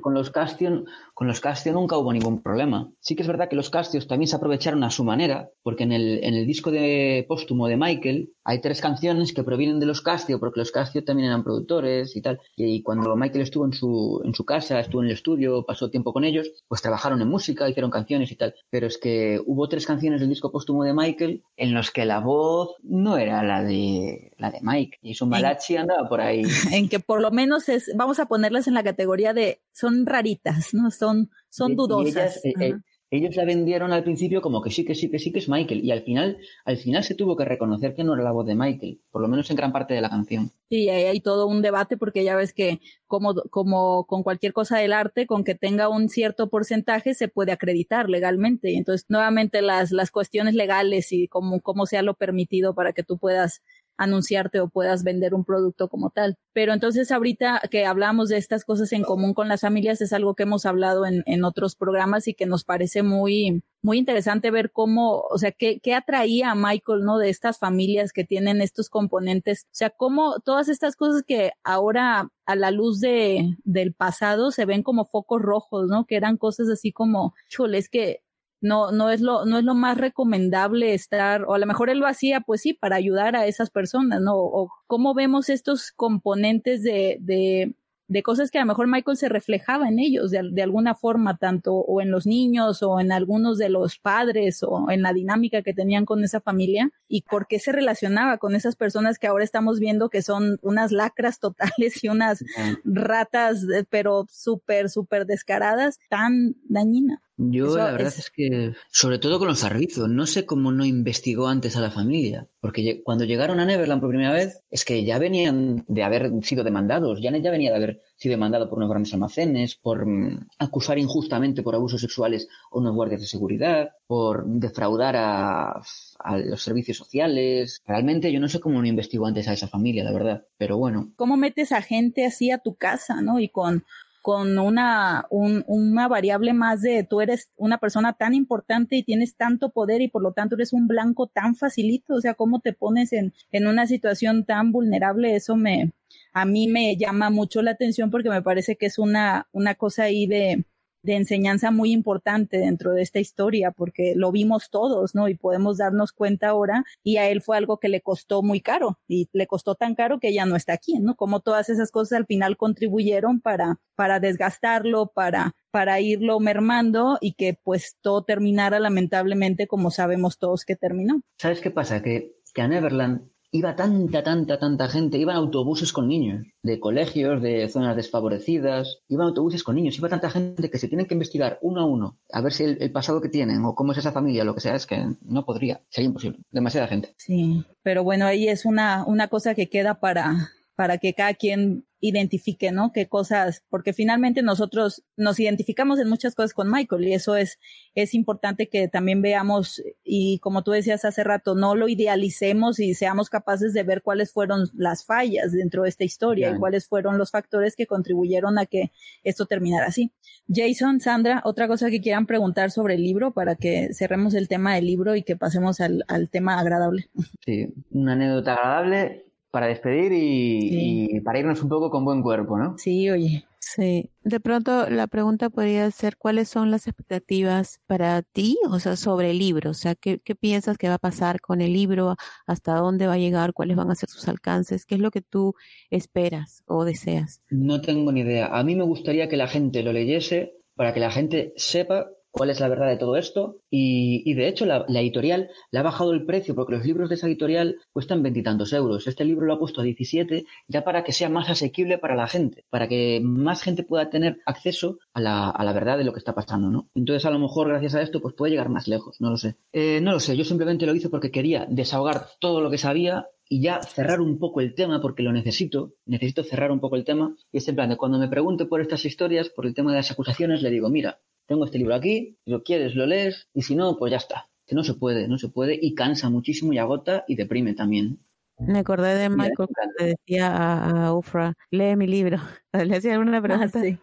Con los Castion, con los Castio nunca hubo ningún problema. Sí que es verdad que los Castios también se aprovecharon a su manera, porque en el, en el disco de póstumo de Michael hay tres canciones que provienen de los Castio, porque los Castio también eran productores y tal. Y cuando Michael estuvo en su, en su casa, estuvo en el estudio, pasó tiempo con ellos, pues trabajaron en música, hicieron canciones y tal. Pero es que hubo tres canciones del disco póstumo de Michael en los que la voz no era la de la de Mike. Y su malachi andaba por ahí.
En que por lo menos es, vamos a ponerlas en la categoría de son raritas, ¿no? Son, son dudosas.
Eh, eh, ellos la vendieron al principio como que sí, que sí, que sí, que es Michael. Y al final, al final se tuvo que reconocer que no era la voz de Michael, por lo menos en gran parte de la canción.
Sí, ahí hay todo un debate porque ya ves que como, como con cualquier cosa del arte, con que tenga un cierto porcentaje se puede acreditar legalmente. Y entonces, nuevamente las, las cuestiones legales y cómo, cómo sea lo permitido para que tú puedas anunciarte o puedas vender un producto como tal. Pero entonces ahorita que hablamos de estas cosas en común con las familias es algo que hemos hablado en, en otros programas y que nos parece muy, muy interesante ver cómo, o sea, qué, qué atraía a Michael, ¿no? De estas familias que tienen estos componentes. O sea, cómo todas estas cosas que ahora a la luz de, del pasado se ven como focos rojos, ¿no? Que eran cosas así como, chole, es que no, no es lo, no es lo más recomendable estar, o a lo mejor él lo hacía, pues sí, para ayudar a esas personas, ¿no? O cómo vemos estos componentes de, de, de cosas que a lo mejor Michael se reflejaba en ellos de, de, alguna forma, tanto o en los niños o en algunos de los padres o en la dinámica que tenían con esa familia y por qué se relacionaba con esas personas que ahora estamos viendo que son unas lacras totales y unas ratas, eh, pero súper, súper descaradas, tan dañinas.
Yo la verdad es... que, sobre todo con los servicios, no sé cómo no investigó antes a la familia, porque cuando llegaron a Neverland por primera vez, es que ya venían de haber sido demandados, Janet ya venía de haber sido demandado por unos grandes almacenes, por mm, acusar injustamente por abusos sexuales a unos guardias de seguridad, por defraudar a, a los servicios sociales. Realmente yo no sé cómo no investigó antes a esa familia, la verdad, pero bueno.
¿Cómo metes a gente así a tu casa, no? Y con con una, una variable más de tú eres una persona tan importante y tienes tanto poder y por lo tanto eres un blanco tan facilito, o sea, cómo te pones en, en una situación tan vulnerable, eso me, a mí me llama mucho la atención porque me parece que es una, una cosa ahí de, de enseñanza muy importante dentro de esta historia, porque lo vimos todos, ¿no? Y podemos darnos cuenta ahora, y a él fue algo que le costó muy caro, y le costó tan caro que ya no está aquí, ¿no? Como todas esas cosas al final contribuyeron para, para desgastarlo, para, para irlo mermando y que pues todo terminara lamentablemente como sabemos todos que terminó.
¿Sabes qué pasa? Que, que a Neverland iba tanta, tanta, tanta gente, iban autobuses con niños, de colegios, de zonas desfavorecidas, iban autobuses con niños, iba tanta gente que se tienen que investigar uno a uno, a ver si el, pasado que tienen o cómo es esa familia, lo que sea, es que no podría, sería imposible, demasiada gente.
Sí, pero bueno, ahí es una, una cosa que queda para, para que cada quien
identifique, ¿no? Qué cosas, porque finalmente nosotros nos identificamos en muchas cosas con Michael y eso es, es importante que también veamos y como tú decías hace rato, no lo idealicemos y seamos capaces de ver cuáles fueron las fallas dentro de esta historia y cuáles fueron los factores que contribuyeron a que esto terminara así. Jason, Sandra, otra cosa que quieran preguntar sobre el libro para que cerremos el tema del libro y que pasemos al, al tema agradable.
Sí, una anécdota agradable para despedir y, para irnos un poco con buen cuerpo, ¿no?
Sí, oye.
Sí, de pronto la pregunta podría ser cuáles son las expectativas para ti, o sea, sobre el libro, o sea, ¿qué, qué piensas que va a pasar con el libro, hasta dónde va a llegar, cuáles van a ser sus alcances, qué es lo que tú esperas o deseas.
No tengo ni idea. A mí me gustaría que la gente lo leyese para que la gente sepa cuál es la verdad de todo esto. Y, de hecho, la, editorial le ha bajado el precio porque los libros de esa editorial cuestan veintitantos euros. Este libro lo ha puesto a 17 ya para que sea más asequible para la gente, para que más gente pueda tener acceso a la, verdad de lo que está pasando, ¿no? Entonces, a lo mejor, gracias a esto, pues puede llegar más lejos, no lo sé. Eh, no lo sé, yo simplemente lo hice porque quería desahogar todo lo que sabía y ya cerrar un poco el tema, porque lo necesito, necesito cerrar un poco el tema, y es en plan de cuando me pregunte por estas historias, por el tema de las acusaciones, le digo, mira, tengo este libro aquí, si lo quieres lo lees y si no, pues ya está. Que no se puede, no se puede y cansa muchísimo y agota y deprime también.
Me acordé de Michael cuando le decía a, Ufra, lee mi libro. Le hacía alguna ah, pregunta.
sí.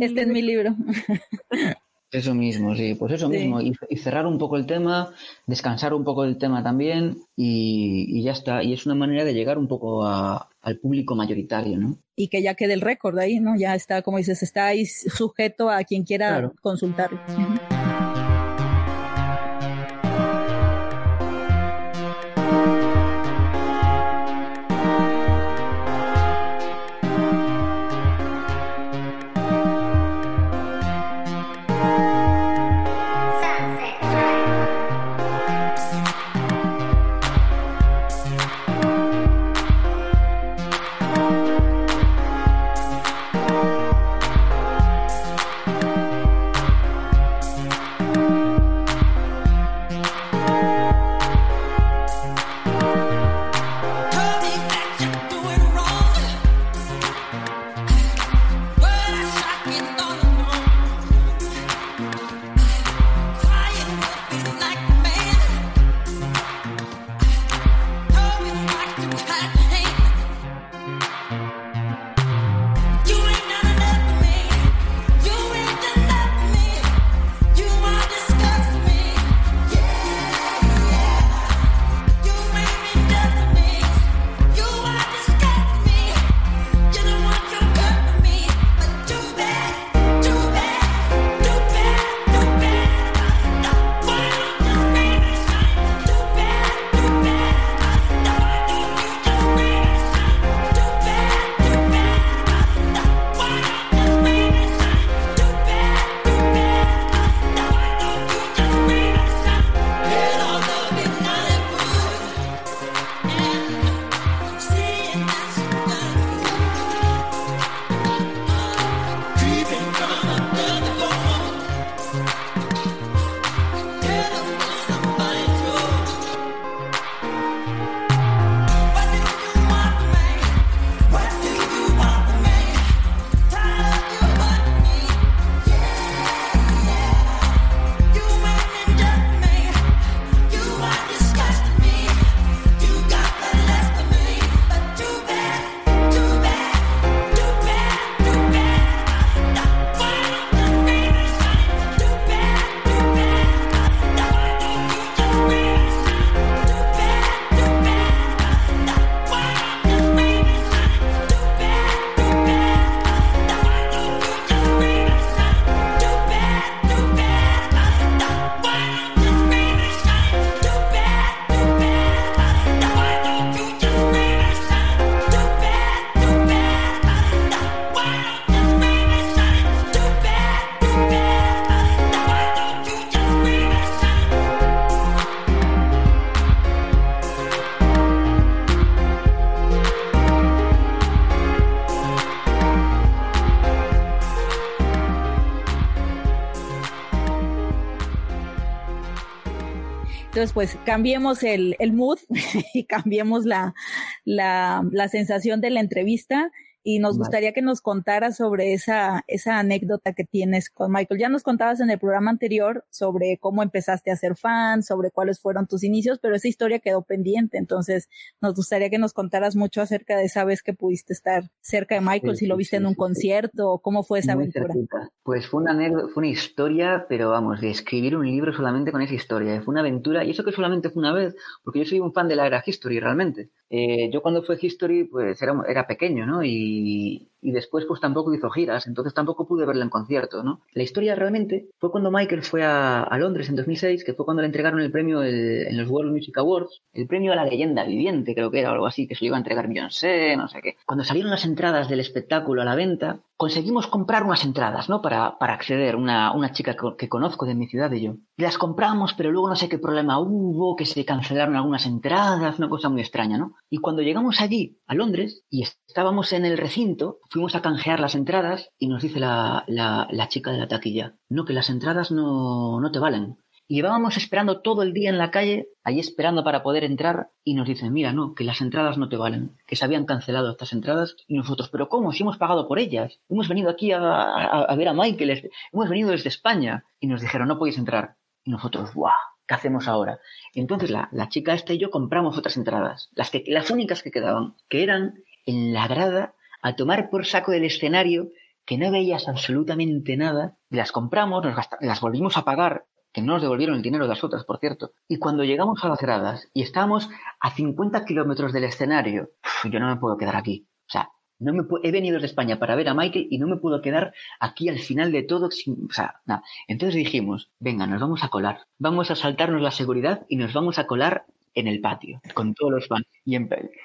este es mi libro.
Eso mismo, sí, pues eso mismo. Y, cerrar un poco el tema, descansar un poco el tema también y, ya está. Y es una manera de llegar un poco al público mayoritario, ¿no?
Y que ya quede el récord ahí, ¿no? Ya está, como dices, está ahí sujeto a quien quiera consultarlo. Pues cambiemos el, el mood y cambiemos la, la, la sensación de la entrevista
y nos gustaría que nos contaras sobre esa, esa anécdota que tienes con Michael. Ya nos contabas en el programa anterior sobre cómo empezaste a ser fan, sobre cuáles fueron tus inicios, pero esa historia quedó pendiente, entonces nos gustaría que nos contaras mucho acerca de esa vez que pudiste estar cerca de Michael, si lo viste en un concierto, o cómo fue esa aventura.
Pues fue una anécdota, fue una historia, pero vamos, de escribir un libro solamente con esa historia. Fue una aventura, y eso que solamente fue una vez, porque yo soy un fan de la era History realmente. Eh, yo cuando fue History, pues era, era pequeño, ¿no? Y, y después pues tampoco hizo giras, entonces tampoco pude verla en concierto, ¿no? La historia realmente fue cuando Michael fue a, Londres en 2006, que fue cuando le entregaron el premio en los World Music Awards, el premio a la leyenda viviente, creo que era, algo así, que se lo iba a entregar Beyoncé, no sé qué. Cuando salieron las entradas del espectáculo a la venta, conseguimos comprar unas entradas, ¿no? Para, para acceder, una, una chica que, conozco de mi ciudad y yo. Las compramos, pero luego no sé qué problema hubo, que se cancelaron algunas entradas, una cosa muy extraña, ¿no? Y cuando llegamos allí, a Londres, y estábamos en el recinto, fuimos a canjear las entradas y nos dice la, la, chica de la taquilla, no, que las entradas no, no te valen. Y llevábamos esperando todo el día en la calle, ahí esperando para poder entrar, y nos dicen, mira, no, que las entradas no te valen, que se habían cancelado estas entradas, y nosotros, pero ¿cómo? Si hemos pagado por ellas, hemos venido aquí a, a, ver a Michael, hemos venido desde España, y nos dijeron, no podéis entrar. Y nosotros, ¡guau! ¿Qué hacemos ahora? entonces la, la, chica esta y yo compramos otras entradas, las, que, las únicas que quedaban, que eran en la grada a tomar por saco del escenario que no veías absolutamente nada, las compramos, las volvimos a pagar, que no nos devolvieron el dinero de las otras, por cierto. Y cuando llegamos a las gradas y estábamos a 50 kilómetros del escenario, yo no me puedo quedar aquí. O sea, no me he venido de España para ver a Michael y no me puedo quedar aquí al final de todo. Sin, o sea, nada. Entonces dijimos, venga, nos vamos a colar. Vamos a saltarnos la seguridad y nos vamos a colar en el patio con todos los fans. Y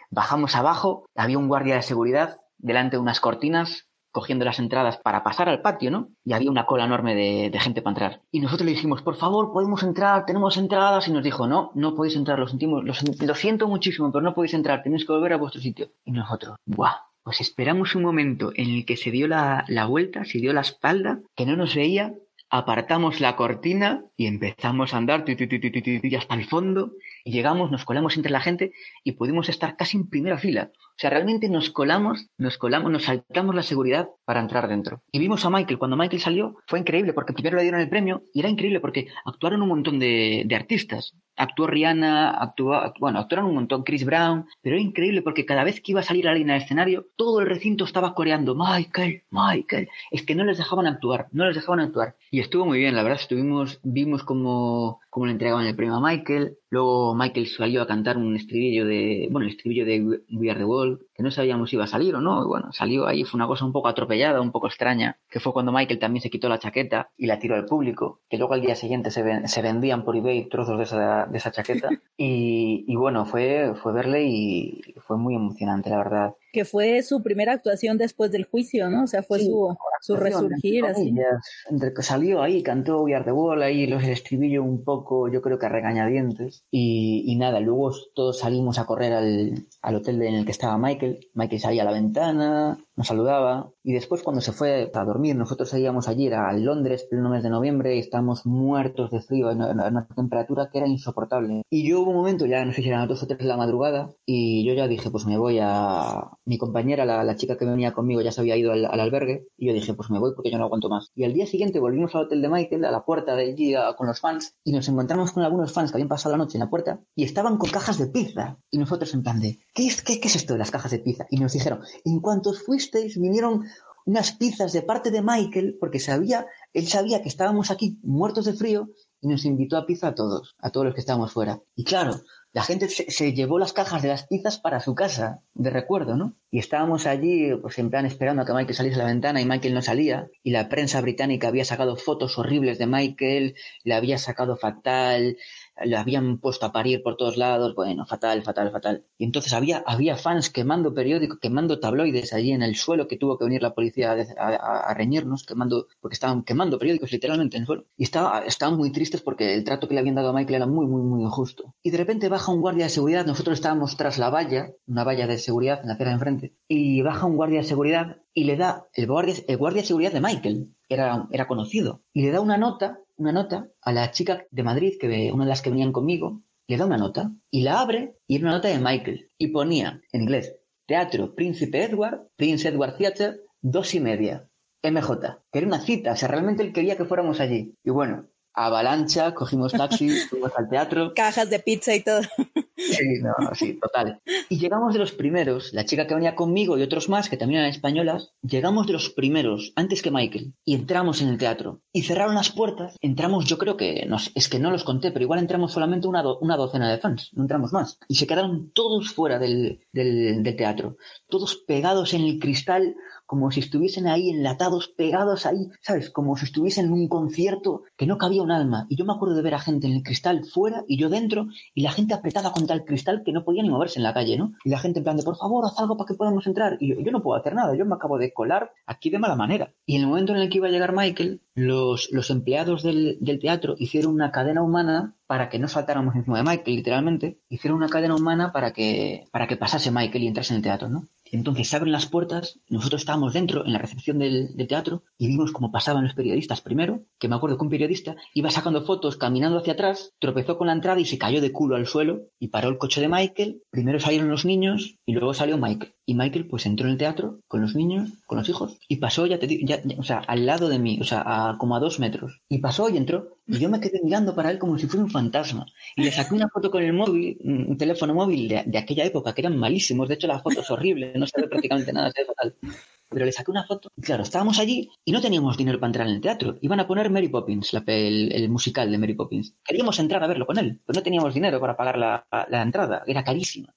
bajamos abajo, había un guardia de seguridad delante de unas cortinas cogiendo las entradas para pasar al patio, ¿no? Y había una cola enorme de, gente para entrar. Y nosotros le dijimos, por favor, podemos entrar, tenemos entradas. Y nos dijo, no, no podéis entrar, lo sentimos, lo, siento muchísimo, pero no podéis entrar, tenéis que volver a vuestro sitio. Y nosotros, ¡buah! Pues esperamos un momento en el que se dio la, la vuelta, se dio la espalda, que no nos veía, apartamos la cortina y empezamos a andar hasta el fondo llegamos, nos colamos entre la gente y pudimos estar casi en primera fila. O sea, realmente nos colamos, nos colamos, nos saltamos la seguridad para entrar dentro. Y vimos a Michael. Cuando Michael salió, fue increíble porque primero le dieron el premio y era increíble porque actuaron un montón de, de artistas. Actuó Rihanna, actuó, bueno, actuaron un montón Chris Brown, pero era increíble porque cada vez que iba a salir alguien al escenario, todo el recinto estaba coreando Michael, Michael. Es que no les dejaban actuar, no les dejaban actuar. Y estuvo muy bien, la verdad, estuvimos, vimos como cómo le entregaban el premio a Michael. Luego Michael salió a cantar un estribillo de, bueno, el estribillo de We Are the World, que no sabíamos si iba a salir o no. Y bueno, salió ahí, fue una cosa un poco atropellada, un poco extraña, que fue cuando Michael también se quitó la chaqueta y la tiró al público, que luego al día siguiente se, se vendían por eBay trozos de esa, de esa chaqueta. Y, y bueno, fue, fue verle y fue muy emocionante, la verdad
que fue su primera actuación después del juicio, ¿no? O sea, fue su, su resurgir así.
Entre que salió ahí, cantó We Are the Wall, ahí los estribillo un poco, yo creo que a regañadientes. Y, y nada, luego todos salimos a correr al, al hotel en el que estaba Michael. Michael salía a la ventana, nos saludaba. Y después, cuando se fue a dormir, nosotros seguíamos allí, era Londres, pleno mes de noviembre, y estábamos muertos de frío, en una, temperatura que era insoportable. Y yo hubo un momento, ya no sé si eran dos o tres de la madrugada, y yo ya dije, pues me voy a. Mi compañera, la, chica que venía conmigo, ya se había ido al, albergue, y yo dije, pues me voy porque yo no aguanto más. Y al día siguiente volvimos al hotel de Michael, a la puerta de allí con los fans, y nos encontramos con algunos fans que habían pasado la noche en la puerta, y estaban con cajas de pizza. Y nosotros en plan de, ¿qué es, qué es esto de las cajas de pizza? Y nos dijeron, en cuanto fuisteis, vinieron unas pizzas de parte de Michael, porque sabía, él sabía que estábamos aquí muertos de frío y nos invitó a pizza a todos, a todos los que estábamos fuera. Y claro, la gente se, llevó las cajas de las pizzas para su casa, de recuerdo, ¿no? Y estábamos allí, pues en plan esperando a que Michael saliese a la ventana y Michael no salía. Y la prensa británica había sacado fotos horribles de Michael, le había sacado fatal, lo habían puesto a parir por todos lados, bueno, fatal, fatal, fatal. Y entonces había, había fans quemando periódicos, quemando tabloides allí en el suelo que tuvo que venir la policía a, reñirnos, quemando, porque estaban quemando periódicos literalmente en el suelo. Y estaba, estaban muy tristes porque el trato que le habían dado a Michael era muy, muy, muy injusto. Y de repente baja un guardia de seguridad, nosotros estábamos tras la valla, una valla de seguridad en la acera de enfrente, y baja un guardia de seguridad y le da el guardia, el guardia de seguridad de Michael, era, era conocido, y le da una nota una nota a la chica de Madrid, que una de las que venían conmigo, le da una nota y la abre y era una nota de Michael y ponía en inglés Teatro Príncipe Edward, Prince Edward Theatre, dos y media. MJ, que era una cita, o sea, realmente él quería que fuéramos allí. Y bueno, avalancha, cogimos taxi, fuimos al teatro.
Cajas de pizza y todo.
Sí, no, sí, total. Y llegamos de los primeros, la chica que venía conmigo y otros más, que también eran españolas, llegamos de los primeros, antes que Michael, y entramos en el teatro. Y cerraron las puertas, entramos, yo creo que, es que no los conté, pero igual entramos solamente una, docena de fans, no entramos más. Y se quedaron todos fuera del, del, del teatro, todos pegados en el cristal, como si estuviesen ahí enlatados, pegados ahí, ¿sabes? Como si estuviesen en un concierto que no cabía un alma. Y yo me acuerdo de ver a gente en el cristal fuera y yo dentro, y la gente apretada contra el cristal que no podía ni moverse en la calle, ¿no? Y la gente en plan de, por favor, haz algo para que podamos entrar. Y yo, yo no puedo hacer nada, yo me acabo de colar aquí de mala manera. Y en el momento en el que iba a llegar Michael, los, los empleados del, del teatro hicieron una cadena humana para que no saltáramos encima de Michael, literalmente, hicieron una cadena humana para que, para que pasase Michael y entrase en el teatro, ¿no? Entonces se abren las puertas, nosotros estábamos dentro, en la recepción del, teatro, y vimos cómo pasaban los periodistas primero, que me acuerdo que un periodista iba sacando fotos caminando hacia atrás, tropezó con la entrada y se cayó de culo al suelo, y paró el coche de Michael, primero salieron los niños, y luego salió Michael. Y Michael pues entró en el teatro con los niños, con los hijos, y pasó, ya te ya, o sea, al lado de mí, o sea, como a dos metros. Y pasó y entró, y yo me quedé mirando para él como si fuera un fantasma. Y le saqué una foto con el móvil, un teléfono móvil de, de aquella época, que eran malísimos, de hecho la foto es horrible, no se ve prácticamente nada, se ve fatal pero le saqué una foto. Y claro, estábamos allí y no teníamos dinero para entrar en el teatro. Iban a poner Mary Poppins, el, musical de Mary Poppins. Queríamos entrar a verlo con él, pero no teníamos dinero para pagar la, entrada, era carísima.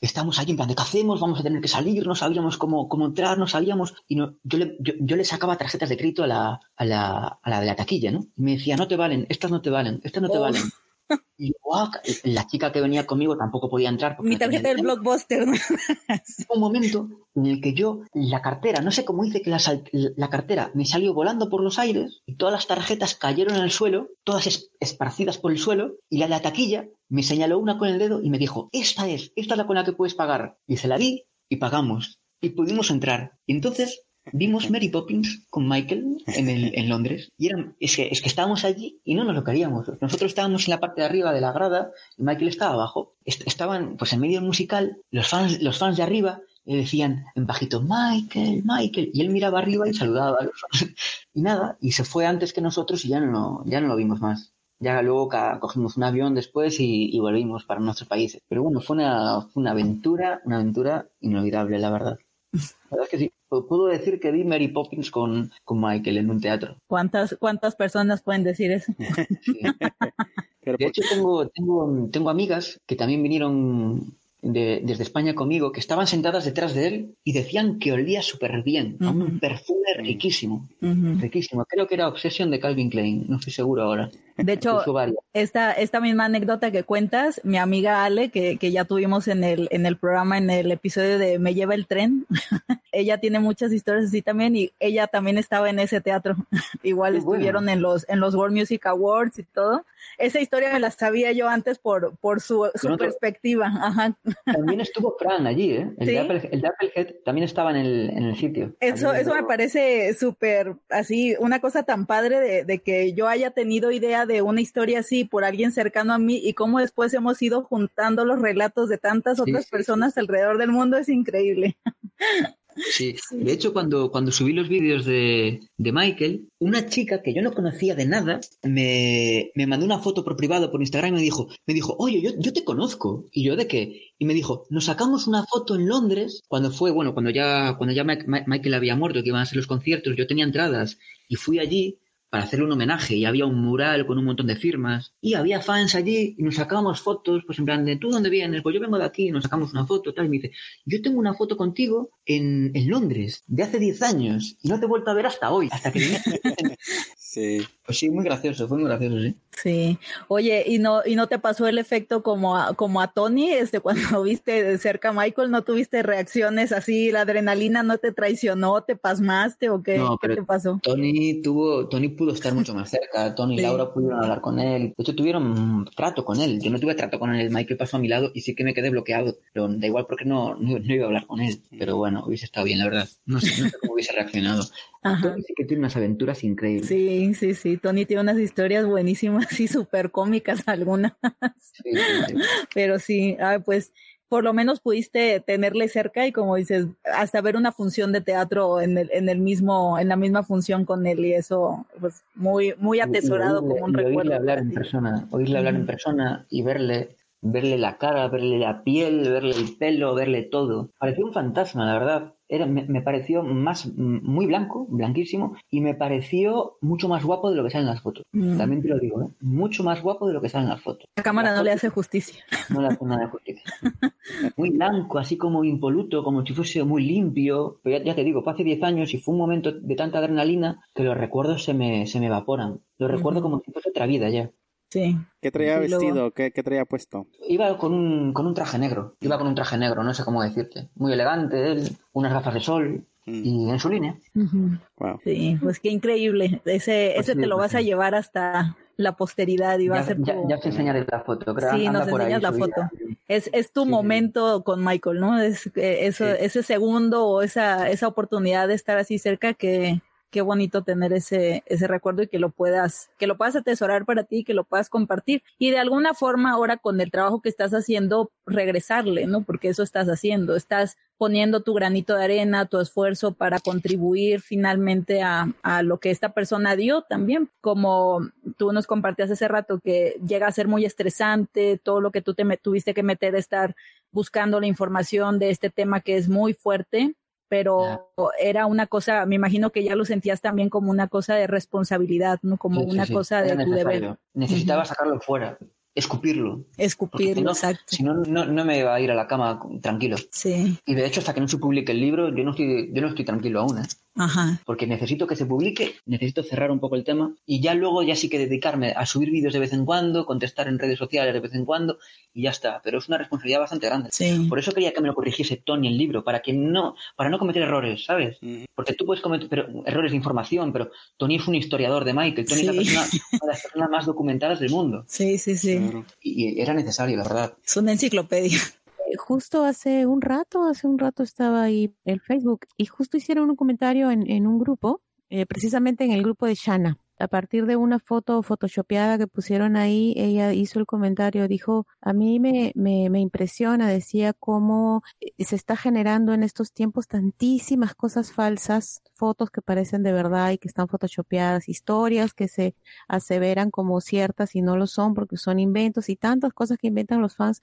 Estábamos allí en plan de ¿qué hacemos? Vamos a tener que salir, no sabíamos cómo, cómo entrar, no sabíamos. Y no, yo, le, yo, le sacaba tarjetas de crédito a la, a la, a la de la taquilla, ¿no? Y me decía, no te valen, estas no te valen, estas no te valen. Y la chica que venía conmigo tampoco podía entrar.
Mi tarjeta del blockbuster.
un momento en el que yo, la cartera, no sé cómo hice que la, cartera me salió volando por los aires y todas las tarjetas cayeron en el suelo, todas esparcidas por el suelo, y la de la taquilla me señaló una con el dedo y me dijo, esta es, esta es la con la que puedes pagar. Y se la di y pagamos. Y pudimos entrar. Y entonces Vimos Mary Poppins con Michael en, el, en Londres y eran, es, que, es que estábamos allí y no nos lo queríamos. Nosotros estábamos en la parte de arriba de la grada y Michael estaba abajo. estaban pues en medio del musical, los fans, los fans de arriba le decían en bajito Michael, Michael y él miraba arriba y saludaba a los fans. Y nada, y se fue antes que nosotros y ya no, ya no lo vimos más. Ya luego cogimos un avión después y, volvimos para nuestros países. Pero bueno, fue una, fue una aventura, una aventura inolvidable, la verdad. La verdad es que sí puedo decir que vi Mary Poppins con, con Michael en un teatro.
¿Cuántas, cuántas personas pueden decir eso?
de hecho, tengo, tengo, tengo amigas que también vinieron desde España conmigo que estaban sentadas detrás de él y decían que olía súper bien, un perfume riquísimo, riquísimo. Creo que era Obsession de Calvin Klein, no estoy seguro ahora.
De hecho, esta, esta misma anécdota que cuentas, mi amiga Ale, que, que, ya tuvimos en el, en el programa, en el episodio de Me lleva el tren, ella tiene muchas historias así también y ella también estaba en ese teatro. Igual estuvieron en los, en los World Music Awards y todo. Esa historia me la sabía yo antes por, por su, su perspectiva. Ajá.
También estuvo Fran allí, ¿eh? El, de, Apple, el de Applehead también estaba en el, en el sitio.
Eso, eso me parece súper así, una cosa tan padre de, de que yo haya tenido idea de una historia así por alguien cercano a mí y cómo después hemos ido juntando los relatos de tantas otras personas alrededor del mundo es increíble.
Sí, de hecho cuando, cuando subí los vídeos de, de, Michael, una chica que yo no conocía de nada me, me, mandó una foto por privado por Instagram y me dijo, me dijo, oye, yo, yo te conozco. Y yo, ¿de qué? Y me dijo, nos sacamos una foto en Londres cuando fue, bueno, cuando ya, cuando ya Michael había muerto, que iban a ser los conciertos, yo tenía entradas y fui allí para hacerle un homenaje y había un mural con un montón de firmas y había fans allí y nos sacábamos fotos, pues en plan de, ¿tú dónde vienes? Pues yo vengo de aquí y nos sacamos una foto, tal, y me dice, yo tengo una foto contigo en, en Londres de hace 10 años y no te he vuelto a ver hasta hoy, hasta que Sí. Pues sí, muy gracioso, fue muy gracioso, sí.
Sí. Oye, ¿y no, y no te pasó el efecto como a, como a Tony, este, cuando viste de cerca a Michael, no tuviste reacciones así, la adrenalina no te traicionó, te pasmaste o qué, ¿qué te pasó?
Tony tuvo, Tony pudo estar mucho más cerca, Tony y Laura pudieron hablar con él, de hecho tuvieron trato con él, yo no tuve trato con él, Michael pasó a mi lado y sí que me quedé bloqueado, pero da igual porque no, no, iba a hablar con él, pero bueno, hubiese estado bien, la verdad, no sé, no sé cómo hubiese reaccionado. Tony sí que tiene unas aventuras increíbles.
Sí, sí, sí. Tony tiene unas historias buenísimas y súper cómicas algunas. Pero sí, pues por lo menos pudiste tenerle cerca y como dices, hasta ver una función de teatro en el, en el mismo, en la misma función con él y eso, pues muy, muy atesorado como un recuerdo.
Oírle hablar en persona, oírle hablar en persona y verle, verle la cara, verle la piel, verle el pelo, verle todo. Parecía un fantasma, la verdad me, pareció más muy blanco, blanquísimo, y me pareció mucho más guapo de lo que sale en las fotos. Mm. También te lo digo, ¿eh? mucho más guapo de lo que sale en las fotos.
La cámara no le hace justicia.
No le hace nada de justicia. muy blanco, así como impoluto, como si fuese muy limpio. Pero ya, te digo, fue hace 10 años y fue un momento de tanta adrenalina que los recuerdos se me, se me evaporan. Los recuerdo como si fuese otra vida ya.
Sí.
¿Qué traía vestido? ¿Qué, traía puesto?
Iba con un, con un traje negro. Iba con un traje negro, no sé cómo decirte. Muy elegante, él, unas gafas de sol mm. y en su línea.
Sí, pues qué increíble. Ese, pues ese te lo vas a pues llevar hasta la posteridad y va a ser
ya, ya te enseñaré la foto.
sí, nos enseñas la foto. Es, es tu momento con Michael, ¿no? Es eso, ese segundo o esa, esa oportunidad de estar así cerca que, qué bonito tener ese, ese recuerdo y que lo puedas, que lo puedas atesorar para ti, que lo puedas compartir. Y de alguna forma ahora con el trabajo que estás haciendo, regresarle, ¿no? Porque eso estás haciendo, estás poniendo tu granito de arena, tu esfuerzo para contribuir finalmente a, a lo que esta persona dio también. Como tú nos compartías hace rato que llega a ser muy estresante, todo lo que tú te tuviste que meter, estar buscando la información de este tema que es muy fuerte pero era una cosa, me imagino que ya lo sentías también como una cosa de responsabilidad, ¿no? Como una cosa de tu deber.
Necesitaba sacarlo fuera, escupirlo.
Escupirlo, exacto.
Si no, no, me iba a ir a la cama tranquilo.
Sí.
Y de hecho, hasta que no se publique el libro, yo no estoy, yo no estoy tranquilo aún, ¿eh?
Ajá.
Porque necesito que se publique, necesito cerrar un poco el tema y ya luego ya sí que dedicarme a subir vídeos de vez en cuando, contestar en redes sociales de vez en cuando y ya está. Pero es una responsabilidad bastante grande. Por eso quería que me lo corrigiese Tony el libro, para que no, para no cometer errores, ¿sabes? Porque tú puedes cometer errores de información, pero Tony es un historiador de Michael, Tony es la persona, una de las personas más documentadas del mundo.
Sí, sí, sí.
Y era necesario, la verdad.
Es una enciclopedia
justo hace un rato, hace un rato estaba ahí en Facebook y justo hicieron un comentario en, en un grupo, eh, precisamente en el grupo de Shana. A partir de una foto photoshopeada que pusieron ahí, ella hizo el comentario, dijo, a mí me, me, me impresiona, decía, cómo eh, se está generando en estos tiempos tantísimas cosas falsas, fotos que parecen de verdad y que están photoshopeadas, historias que se aseveran como ciertas y no lo son porque son inventos y tantas cosas que inventan los fans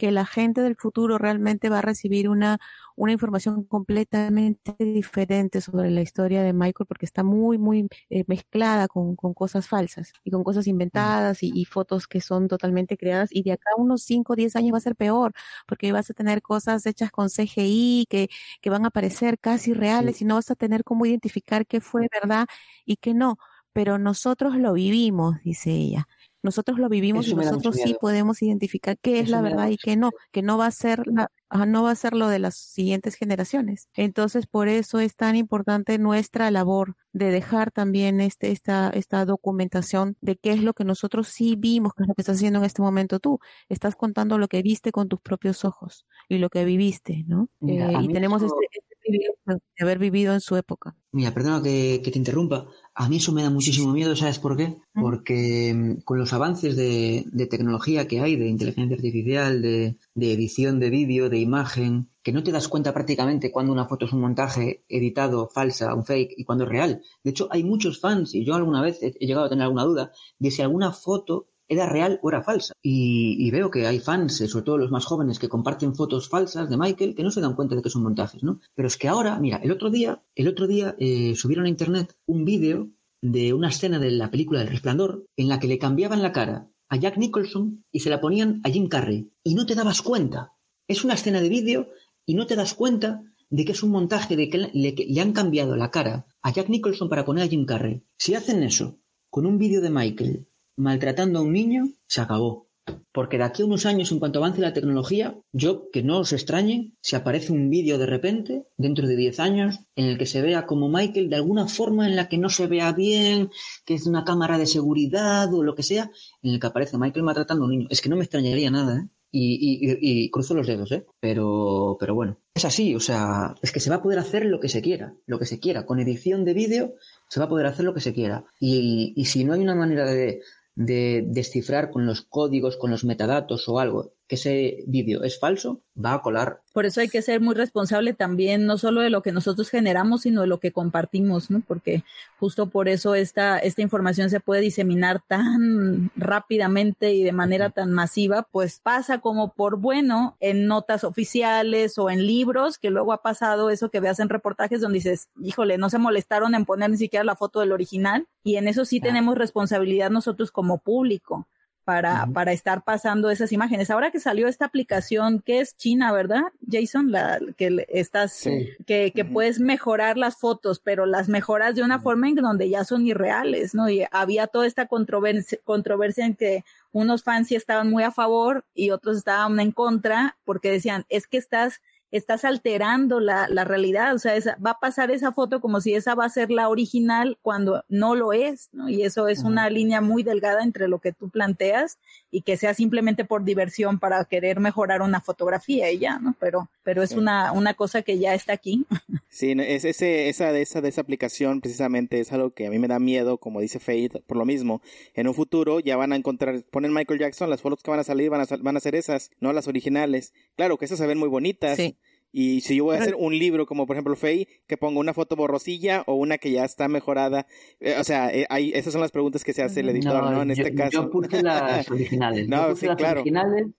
que la gente del futuro realmente va a recibir una, una información completamente diferente sobre la historia de Michael porque está muy, muy eh, mezclada con, con, cosas falsas y con cosas inventadas y, fotos que son totalmente creadas y de acá a unos 5 o 10 años va a ser peor porque vas a tener cosas hechas con CGI que, que van a parecer casi reales y no vas a tener cómo identificar qué fue verdad y qué no. Pero nosotros lo vivimos, dice ella. Nosotros lo vivimos y nosotros sí podemos identificar qué es la verdad y qué no, que no va a ser la, no va a ser lo de las siguientes generaciones. Entonces, por eso es tan importante nuestra labor de dejar también este, esta, esta documentación de qué es lo que nosotros sí vimos, qué es lo que estás haciendo en este momento tú. Estás contando lo que viste con tus propios ojos y lo que viviste, ¿no? Eh, y tenemos este, este de haber vivido en su época.
Mira, perdona que, te interrumpa. A mí eso me da muchísimo miedo, ¿sabes por qué? Porque mm, con los avances de, tecnología que hay, de inteligencia artificial, de, edición de vídeo, de imagen, que no te das cuenta prácticamente cuando una foto es un montaje editado, falsa, un fake, y cuando es real. De hecho, hay muchos fans, y yo alguna vez he llegado a tener alguna duda, de si alguna foto era real o era falsa. Y, veo que hay fans, eh, sobre todo los más jóvenes, que comparten fotos falsas de Michael que no se dan cuenta de que son montajes, ¿no? Pero es que ahora, mira, el otro día, el otro día eh, subieron a internet un vídeo de una escena de la película El Resplandor en la que le cambiaban la cara a Jack Nicholson y se la ponían a Jim Carrey. Y no te dabas cuenta. Es una escena de vídeo y no te das cuenta de que es un montaje de que le, le han cambiado la cara a Jack Nicholson para poner a Jim Carrey. Si hacen eso con un vídeo de Michael maltratando a un niño, se acabó. Porque de aquí a unos años, en cuanto avance la tecnología, yo, que no os extrañe, si aparece un vídeo de repente, dentro de 10 años, en el que se vea como Michael de alguna forma en la que no se vea bien, que es una cámara de seguridad o lo que sea, en el que aparece Michael maltratando a un niño. Es que no me extrañaría nada, ¿eh? Y, cruzo los dedos, ¿eh? Pero, pero bueno, es así, o sea, es que se va a poder hacer lo que se quiera, lo que se quiera. Con edición de vídeo se va a poder hacer lo que se quiera. y si no hay una manera de, de descifrar con los códigos, con los metadatos o algo, que ese vídeo es falso, va a colar.
Por eso hay que ser muy responsable también, no solo de lo que nosotros generamos, sino de lo que compartimos, ¿no? Porque justo por eso esta, esta información se puede diseminar tan rápidamente y de manera tan masiva, pues pasa como por bueno en notas oficiales o en libros, que luego ha pasado eso que veas en reportajes donde dices, híjole, no se molestaron en poner ni siquiera la foto del original, y en eso sí tenemos responsabilidad nosotros como público para, para estar pasando esas imágenes. Ahora que salió esta aplicación que es China, ¿verdad, Jason? La que estás, que, que puedes mejorar las fotos, pero las mejoras de una forma en donde ya son irreales, ¿no? Y había toda esta controversia, controversia en que unos fans sí estaban muy a favor y otros estaban en contra porque decían, es que estás estás alterando la, la realidad, o sea, va a pasar esa foto como si esa va a ser la original cuando no lo es, ¿no? Y eso es una línea muy delgada entre lo que tú planteas y que sea simplemente por diversión para querer mejorar una fotografía y ya, ¿no? Pero, pero es una, una cosa que ya está aquí.
Sí, es ese, esa, esa, esa aplicación precisamente es algo que a mí me da miedo, como dice Faith, por lo mismo. En un futuro ya van a encontrar, ponen Michael Jackson, las fotos que van a salir van a, van a ser esas, no las originales. Claro que esas se ven muy bonitas. Sí y si yo voy a hacer un libro como por ejemplo Faye, que pongo una foto borrosilla o una que ya está mejorada, eh, o sea, eh, esas son las preguntas que se hace el editor, ¿no? En este caso.
Yo puse las originales. no, sí, claro.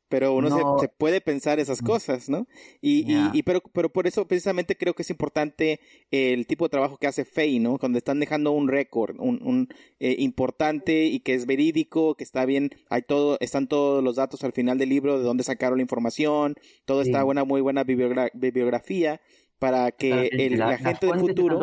pero uno se, puede pensar esas mm. cosas, ¿no? Y, y, pero, pero por eso precisamente creo que es importante el tipo de trabajo que hace Faye, ¿no? Cuando están dejando un récord, un, un eh, importante y que es verídico, que está bien, hay todo, están todos los datos al final del libro de dónde sacaron la información, todo está buena, muy buena bibliografía bibliografía para que la, gente del futuro...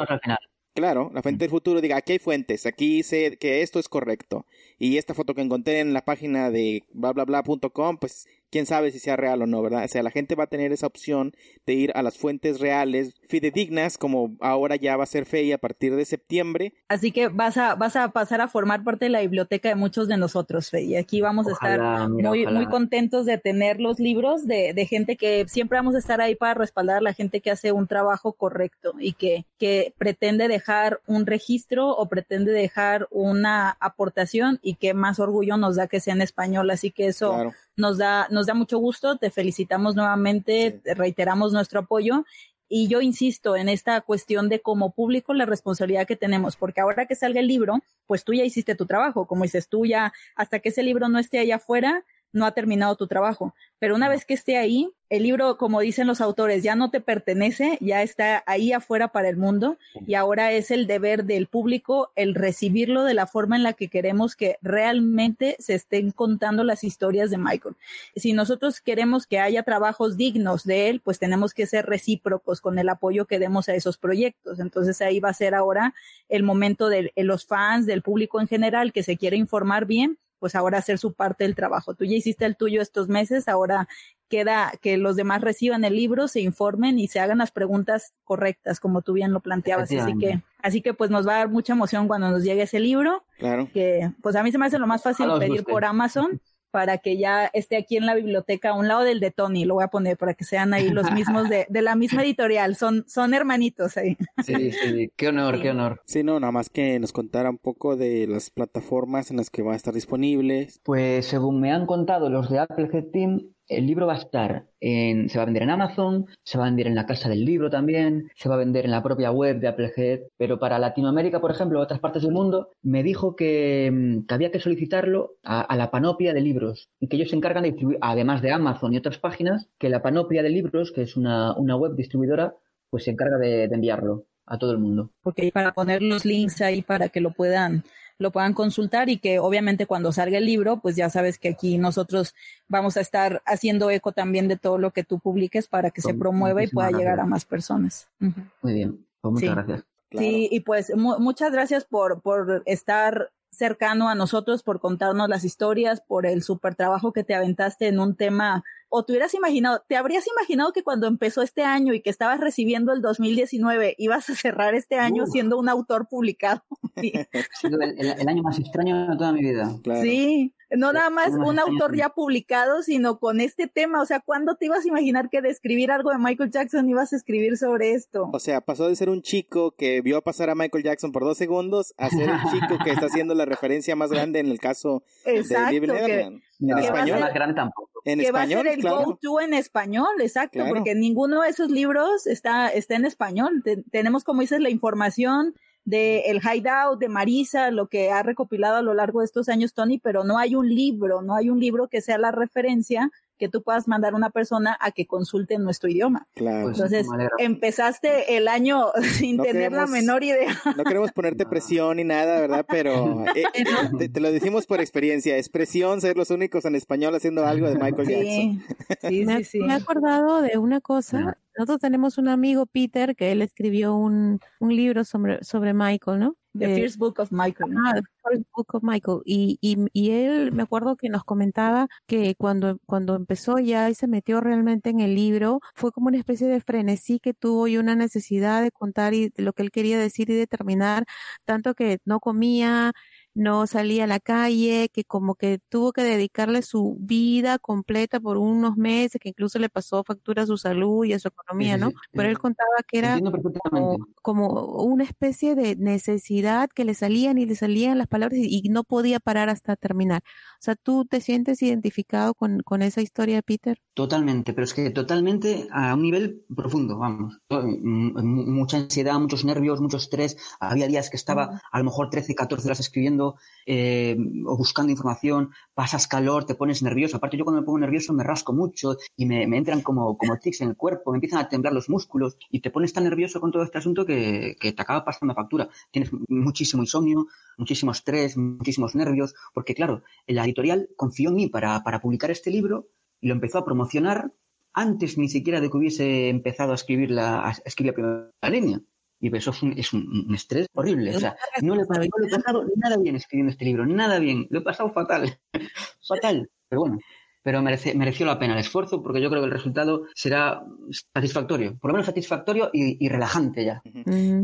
Claro, la fuente del futuro diga, aquí hay fuentes, aquí sé que esto es correcto. Y esta foto que encontré en la página de bla bla bla.com, pues quién sabe si sea real o no, ¿verdad? O sea, la gente va a tener esa opción de ir a las fuentes reales, fidedignas, como ahora ya va a ser FEI a partir de septiembre.
Así que vas a, vas a pasar a formar parte de la biblioteca de muchos de nosotros, FEI. Aquí vamos a estar muy, muy contentos de tener los libros de, de, gente que siempre vamos a estar ahí para respaldar a la gente que hace un trabajo correcto y que, que pretende dejar un registro o pretende dejar una aportación y que más orgullo nos da que sea en español. Así que eso nos da, nos da mucho gusto, te felicitamos nuevamente, reiteramos nuestro apoyo y yo insisto en esta cuestión de como público la responsabilidad que tenemos, porque ahora que salga el libro, pues tú ya hiciste tu trabajo, como dices tú ya, hasta que ese libro no esté allá afuera, no ha terminado tu trabajo. Pero una vez que esté ahí, el libro, como dicen los autores, ya no te pertenece, ya está ahí afuera para el mundo y ahora es el deber del público el recibirlo de la forma en la que queremos que realmente se estén contando las historias de Michael. Si nosotros queremos que haya trabajos dignos de él, pues tenemos que ser recíprocos con el apoyo que demos a esos proyectos. Entonces ahí va a ser ahora el momento de los fans, del público en general que se quiere informar bien pues ahora hacer su parte del trabajo. Tú ya hiciste el tuyo estos meses, ahora queda que los demás reciban el libro, se informen y se hagan las preguntas correctas, como tú bien lo planteabas. Así que, así que pues nos va a dar mucha emoción cuando nos llegue ese libro.
Claro.
Que pues a mí se me hace lo más fácil pedir por Amazon para que ya esté aquí en la biblioteca a un lado del de Tony, lo voy a poner para que sean ahí los mismos de, de la misma editorial, son, son hermanitos ahí.
Sí, sí, qué honor, qué honor.
Sí, no, nada más que nos contara un poco de las plataformas en las que va a estar disponibles.
Pues según me han contado los de Applehead Team, el libro va a estar en, se va a vender en Amazon, se va a vender en la casa del libro también, se va a vender en la propia web de Applehead, pero para Latinoamérica, por ejemplo, otras partes del mundo, me dijo que, mm, había que solicitarlo a, la panoplia de libros y que ellos se encargan de distribuir, además de Amazon y otras páginas, que la panoplia de libros, que es una, web distribuidora, pues se encarga de, de enviarlo a todo el mundo.
Porque para poner los links ahí para que lo puedan lo puedan consultar y que obviamente cuando salga el libro, pues ya sabes que aquí nosotros vamos a estar haciendo eco también de todo lo que tú publiques para que se promueva y pueda llegar a más personas.
Muy bien, pues muchas gracias.
Sí, y pues muchas gracias por, por estar cercano a nosotros, por contarnos las historias, por el súper trabajo que te aventaste en un tema o te hubieras imaginado, te habrías imaginado que cuando empezó este año y que estabas recibiendo el 2019, ibas a cerrar este año siendo un autor publicado.
el, año más extraño de toda mi vida.
Sí, no nada más un autor ya publicado, sino con este tema. O sea, ¿cuándo te ibas a imaginar que de escribir algo de Michael Jackson ibas a escribir sobre esto?
O sea, pasó de ser un chico que vio pasar a Michael Jackson por dos segundos a ser un chico que está haciendo la referencia más grande en el caso de Living Neverland.
En español. Más grande tampoco.
en
que
español,
va a ser el
claro.
go-to en español, exacto,
Claro.
porque ninguno de esos libros está, está en español. Te- tenemos, como dices, la información de el hideout, de Marisa, lo que ha recopilado a lo largo de estos años Tony, pero no hay un libro, no hay un libro que sea la referencia que tú puedas mandar a una persona a que consulte en nuestro idioma.
Claro.
Pues-
Entonces, empezaste el año sin
No
tener la menor idea.
No queremos ponerte presión ni nada, ¿verdad? Pero eh, te, te lo decimos por experiencia. Es presión ser los únicos en español haciendo algo de Michael Jackson.
Sí, sí,
me,
sí, sí.
me he acordado de una cosa. Nosotros tenemos un amigo, Peter, que él escribió un, un libro sobre, sobre Michael, ¿no?
The
Eh,
First Book of Michael.
Ah, The First Book of Michael. Y, y, y él, me acuerdo que nos comentaba que cuando, cuando empezó ya y se metió realmente en el libro, fue como una especie de frenesí que tuvo y una necesidad de contar y de lo que él quería decir y determinar, tanto que no comía, no salía a la calle, que como que tuvo que dedicarle su vida completa por unos meses, que incluso le pasó factura a su salud y a su economía, ¿no? Pero él contaba que era como, como una especie de necesidad que le salían y le salían las palabras y, y no podía parar hasta terminar. O sea, ¿tú te sientes identificado con, con esa historia, Peter?
Totalmente, pero es que totalmente a un nivel profundo, vamos. Mm, m- Mucha ansiedad, muchos nervios, mucho estrés. Había días que estaba a lo mejor 13, 14 horas escribiendo eh, o buscando información, pasas calor, te pones nervioso. Aparte, yo cuando me pongo nervioso me rasco mucho y me, entran como, como tics en el cuerpo, me empiezan a temblar los músculos y te pones tan nervioso con todo este asunto que, que te acaba pasando factura. Tienes muchísimo insomnio, muchísimo estrés, muchísimos nervios, porque claro, la editorial confió en mí para, para publicar este libro y lo empezó a promocionar antes ni siquiera de que hubiese empezado a escribir la, a escribir la primera línea. Y eso es un, es un, un estrés horrible. O sea, no le, he pasado- no le he pasado nada bien escribiendo este libro, nada bien. Lo he pasado fatal. fatal. Pero bueno, pero merece, mereció la pena el esfuerzo porque yo creo que el resultado será satisfactorio. Por lo menos satisfactorio y, y relajante ya.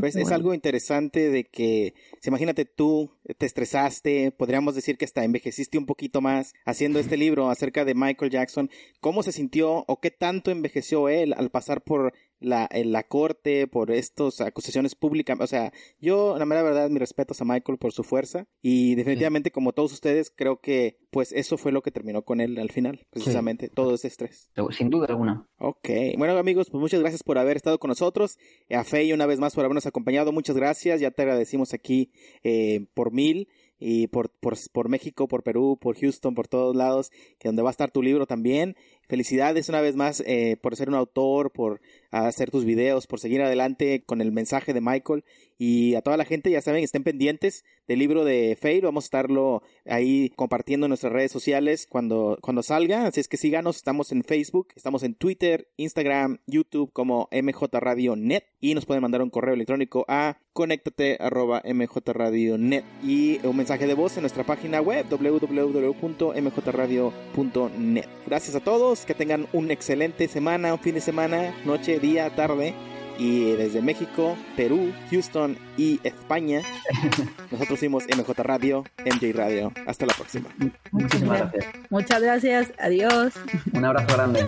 Pues es algo interesante de que, si imagínate tú, te estresaste, podríamos decir que hasta envejeciste un poquito más haciendo este libro acerca de Michael Jackson. ¿Cómo se sintió o qué tanto envejeció él al pasar por la, en la corte, por estas acusaciones públicas? O sea, yo, la mera verdad, mis respetos a Michael por su fuerza y definitivamente, como todos ustedes, creo que pues eso fue lo que terminó con él al final, precisamente, todo ese estrés.
Sin duda alguna.
Ok, bueno amigos, pues muchas gracias por haber estado con nosotros. A Fey una vez más por habernos acompañado, muchas gracias. Ya te agradecimos aquí eh, por mil y por, por, por México, por Perú, por Houston, por todos lados, que donde va a estar tu libro también. Felicidades una vez más eh, por ser un autor, por hacer tus videos, por seguir adelante con el mensaje de Michael. Y a toda la gente, ya saben, estén pendientes del libro de Fey. Vamos a estarlo ahí compartiendo en nuestras redes sociales cuando, cuando salga. Así es que síganos, estamos en Facebook, estamos en Twitter, Instagram, YouTube como MJ Radio Net. Y nos pueden mandar un correo electrónico a conéctate arroba mjradio.net y un mensaje de voz en nuestra página web www.mjradio.net. Gracias a todos, que tengan una excelente semana, un fin de semana, noche, día, tarde. Y desde México, Perú, Houston y España, nosotros fuimos MJ Radio, MJ Radio. Hasta la próxima.
Muchísimas gracias.
Muchas gracias. Adiós.
Un abrazo grande.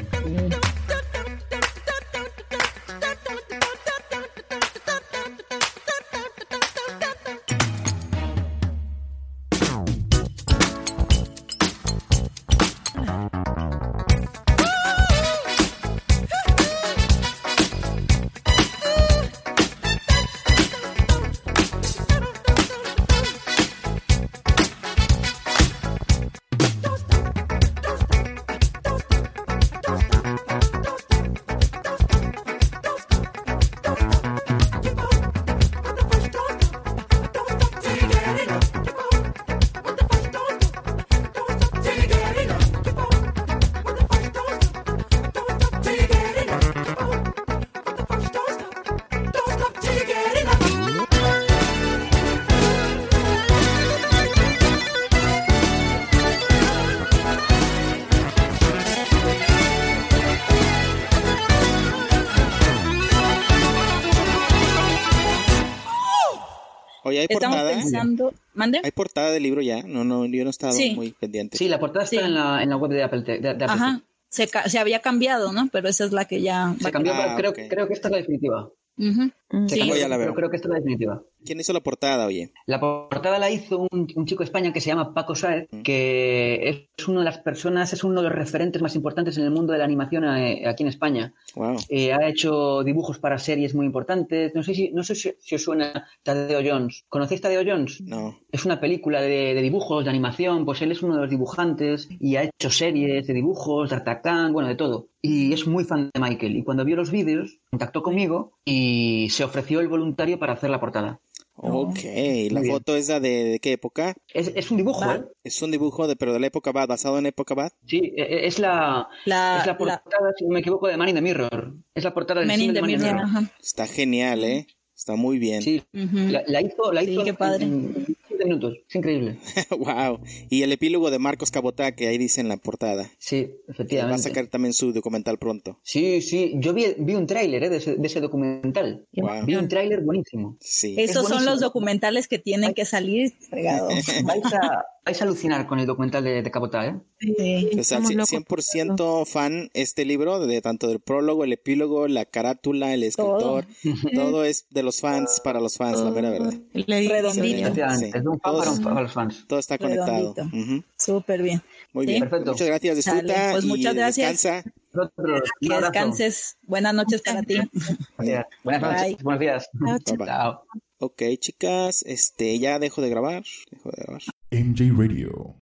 ¿Hay
Estamos
portada?
pensando. ¿Mande?
¿Hay portada del libro ya? No, no, yo no he estado
Sí.
muy pendiente.
Sí, la portada está
Sí.
en, la, en la web de Apple. Te- de- de Apple
Ajá. Se, ca- se había cambiado, ¿no? Pero esa es la que ya.
Se cambió,
Ah,
pero creo, creo que esta es la definitiva. Se
Sí.
cambió,
ya la
pero
veo.
creo que esta es la definitiva.
¿Quién hizo la portada, oye?
La portada la hizo un, chico de España que se llama Paco Saez, que es una de las personas, es uno de los referentes más importantes en el mundo de la animación eh, aquí en España.
Wow.
Eh, ha hecho dibujos para series muy importantes. No sé si, no sé si, os suena Tadeo Jones. ¿Conocéis Tadeo Jones?
No.
Es una película de, dibujos, de animación. Pues él es uno de los dibujantes y ha hecho series de dibujos, de Artacán, bueno, de todo. Y es muy fan de Michael. Y cuando vio los vídeos, contactó conmigo y se ofreció el voluntario para hacer la portada.
Ok, la foto es de, qué época?
Es, un dibujo, ¿eh?
Es un dibujo de, pero de la época Bad, basado en época Bad.
Sí, e, e, es la, es la portada, si no me equivoco, de Man in the Mirror. Es la portada del Man in the Mirror.
Está genial, ¿eh? Está muy bien.
Sí, la, hizo, la hizo
qué padre
minutos. Es increíble.
wow. Y el epílogo de Marcos Cabotá, que ahí dice en la portada.
Sí, efectivamente.
Va a sacar también su documental pronto.
Sí, sí. Yo vi, vi un tráiler ¿eh? de, ese, de, ese, documental. Vi un tráiler buenísimo.
Sí.
Esos son los documentales que tienen que salir fregados.
Vais a, vais a alucinar con el documental de, de Cabotá, ¿eh?
Sí. O sea, 100% fan este libro, de tanto del prólogo, el epílogo, la carátula, el escritor. Todo, es de los fans para los fans, la mera verdad.
Redondito.
Es un fan para, los fans.
Todo está conectado.
Súper bien.
Muy bien. Perfecto. Muchas gracias, disfruta
pues muchas
y
gracias.
descansa.
Que descanses. Buenas noches para ti.
Buenas noches. Buenos días. Chao.
Ok, chicas, este, ya dejo de grabar. Dejo de grabar.
MJ Radio.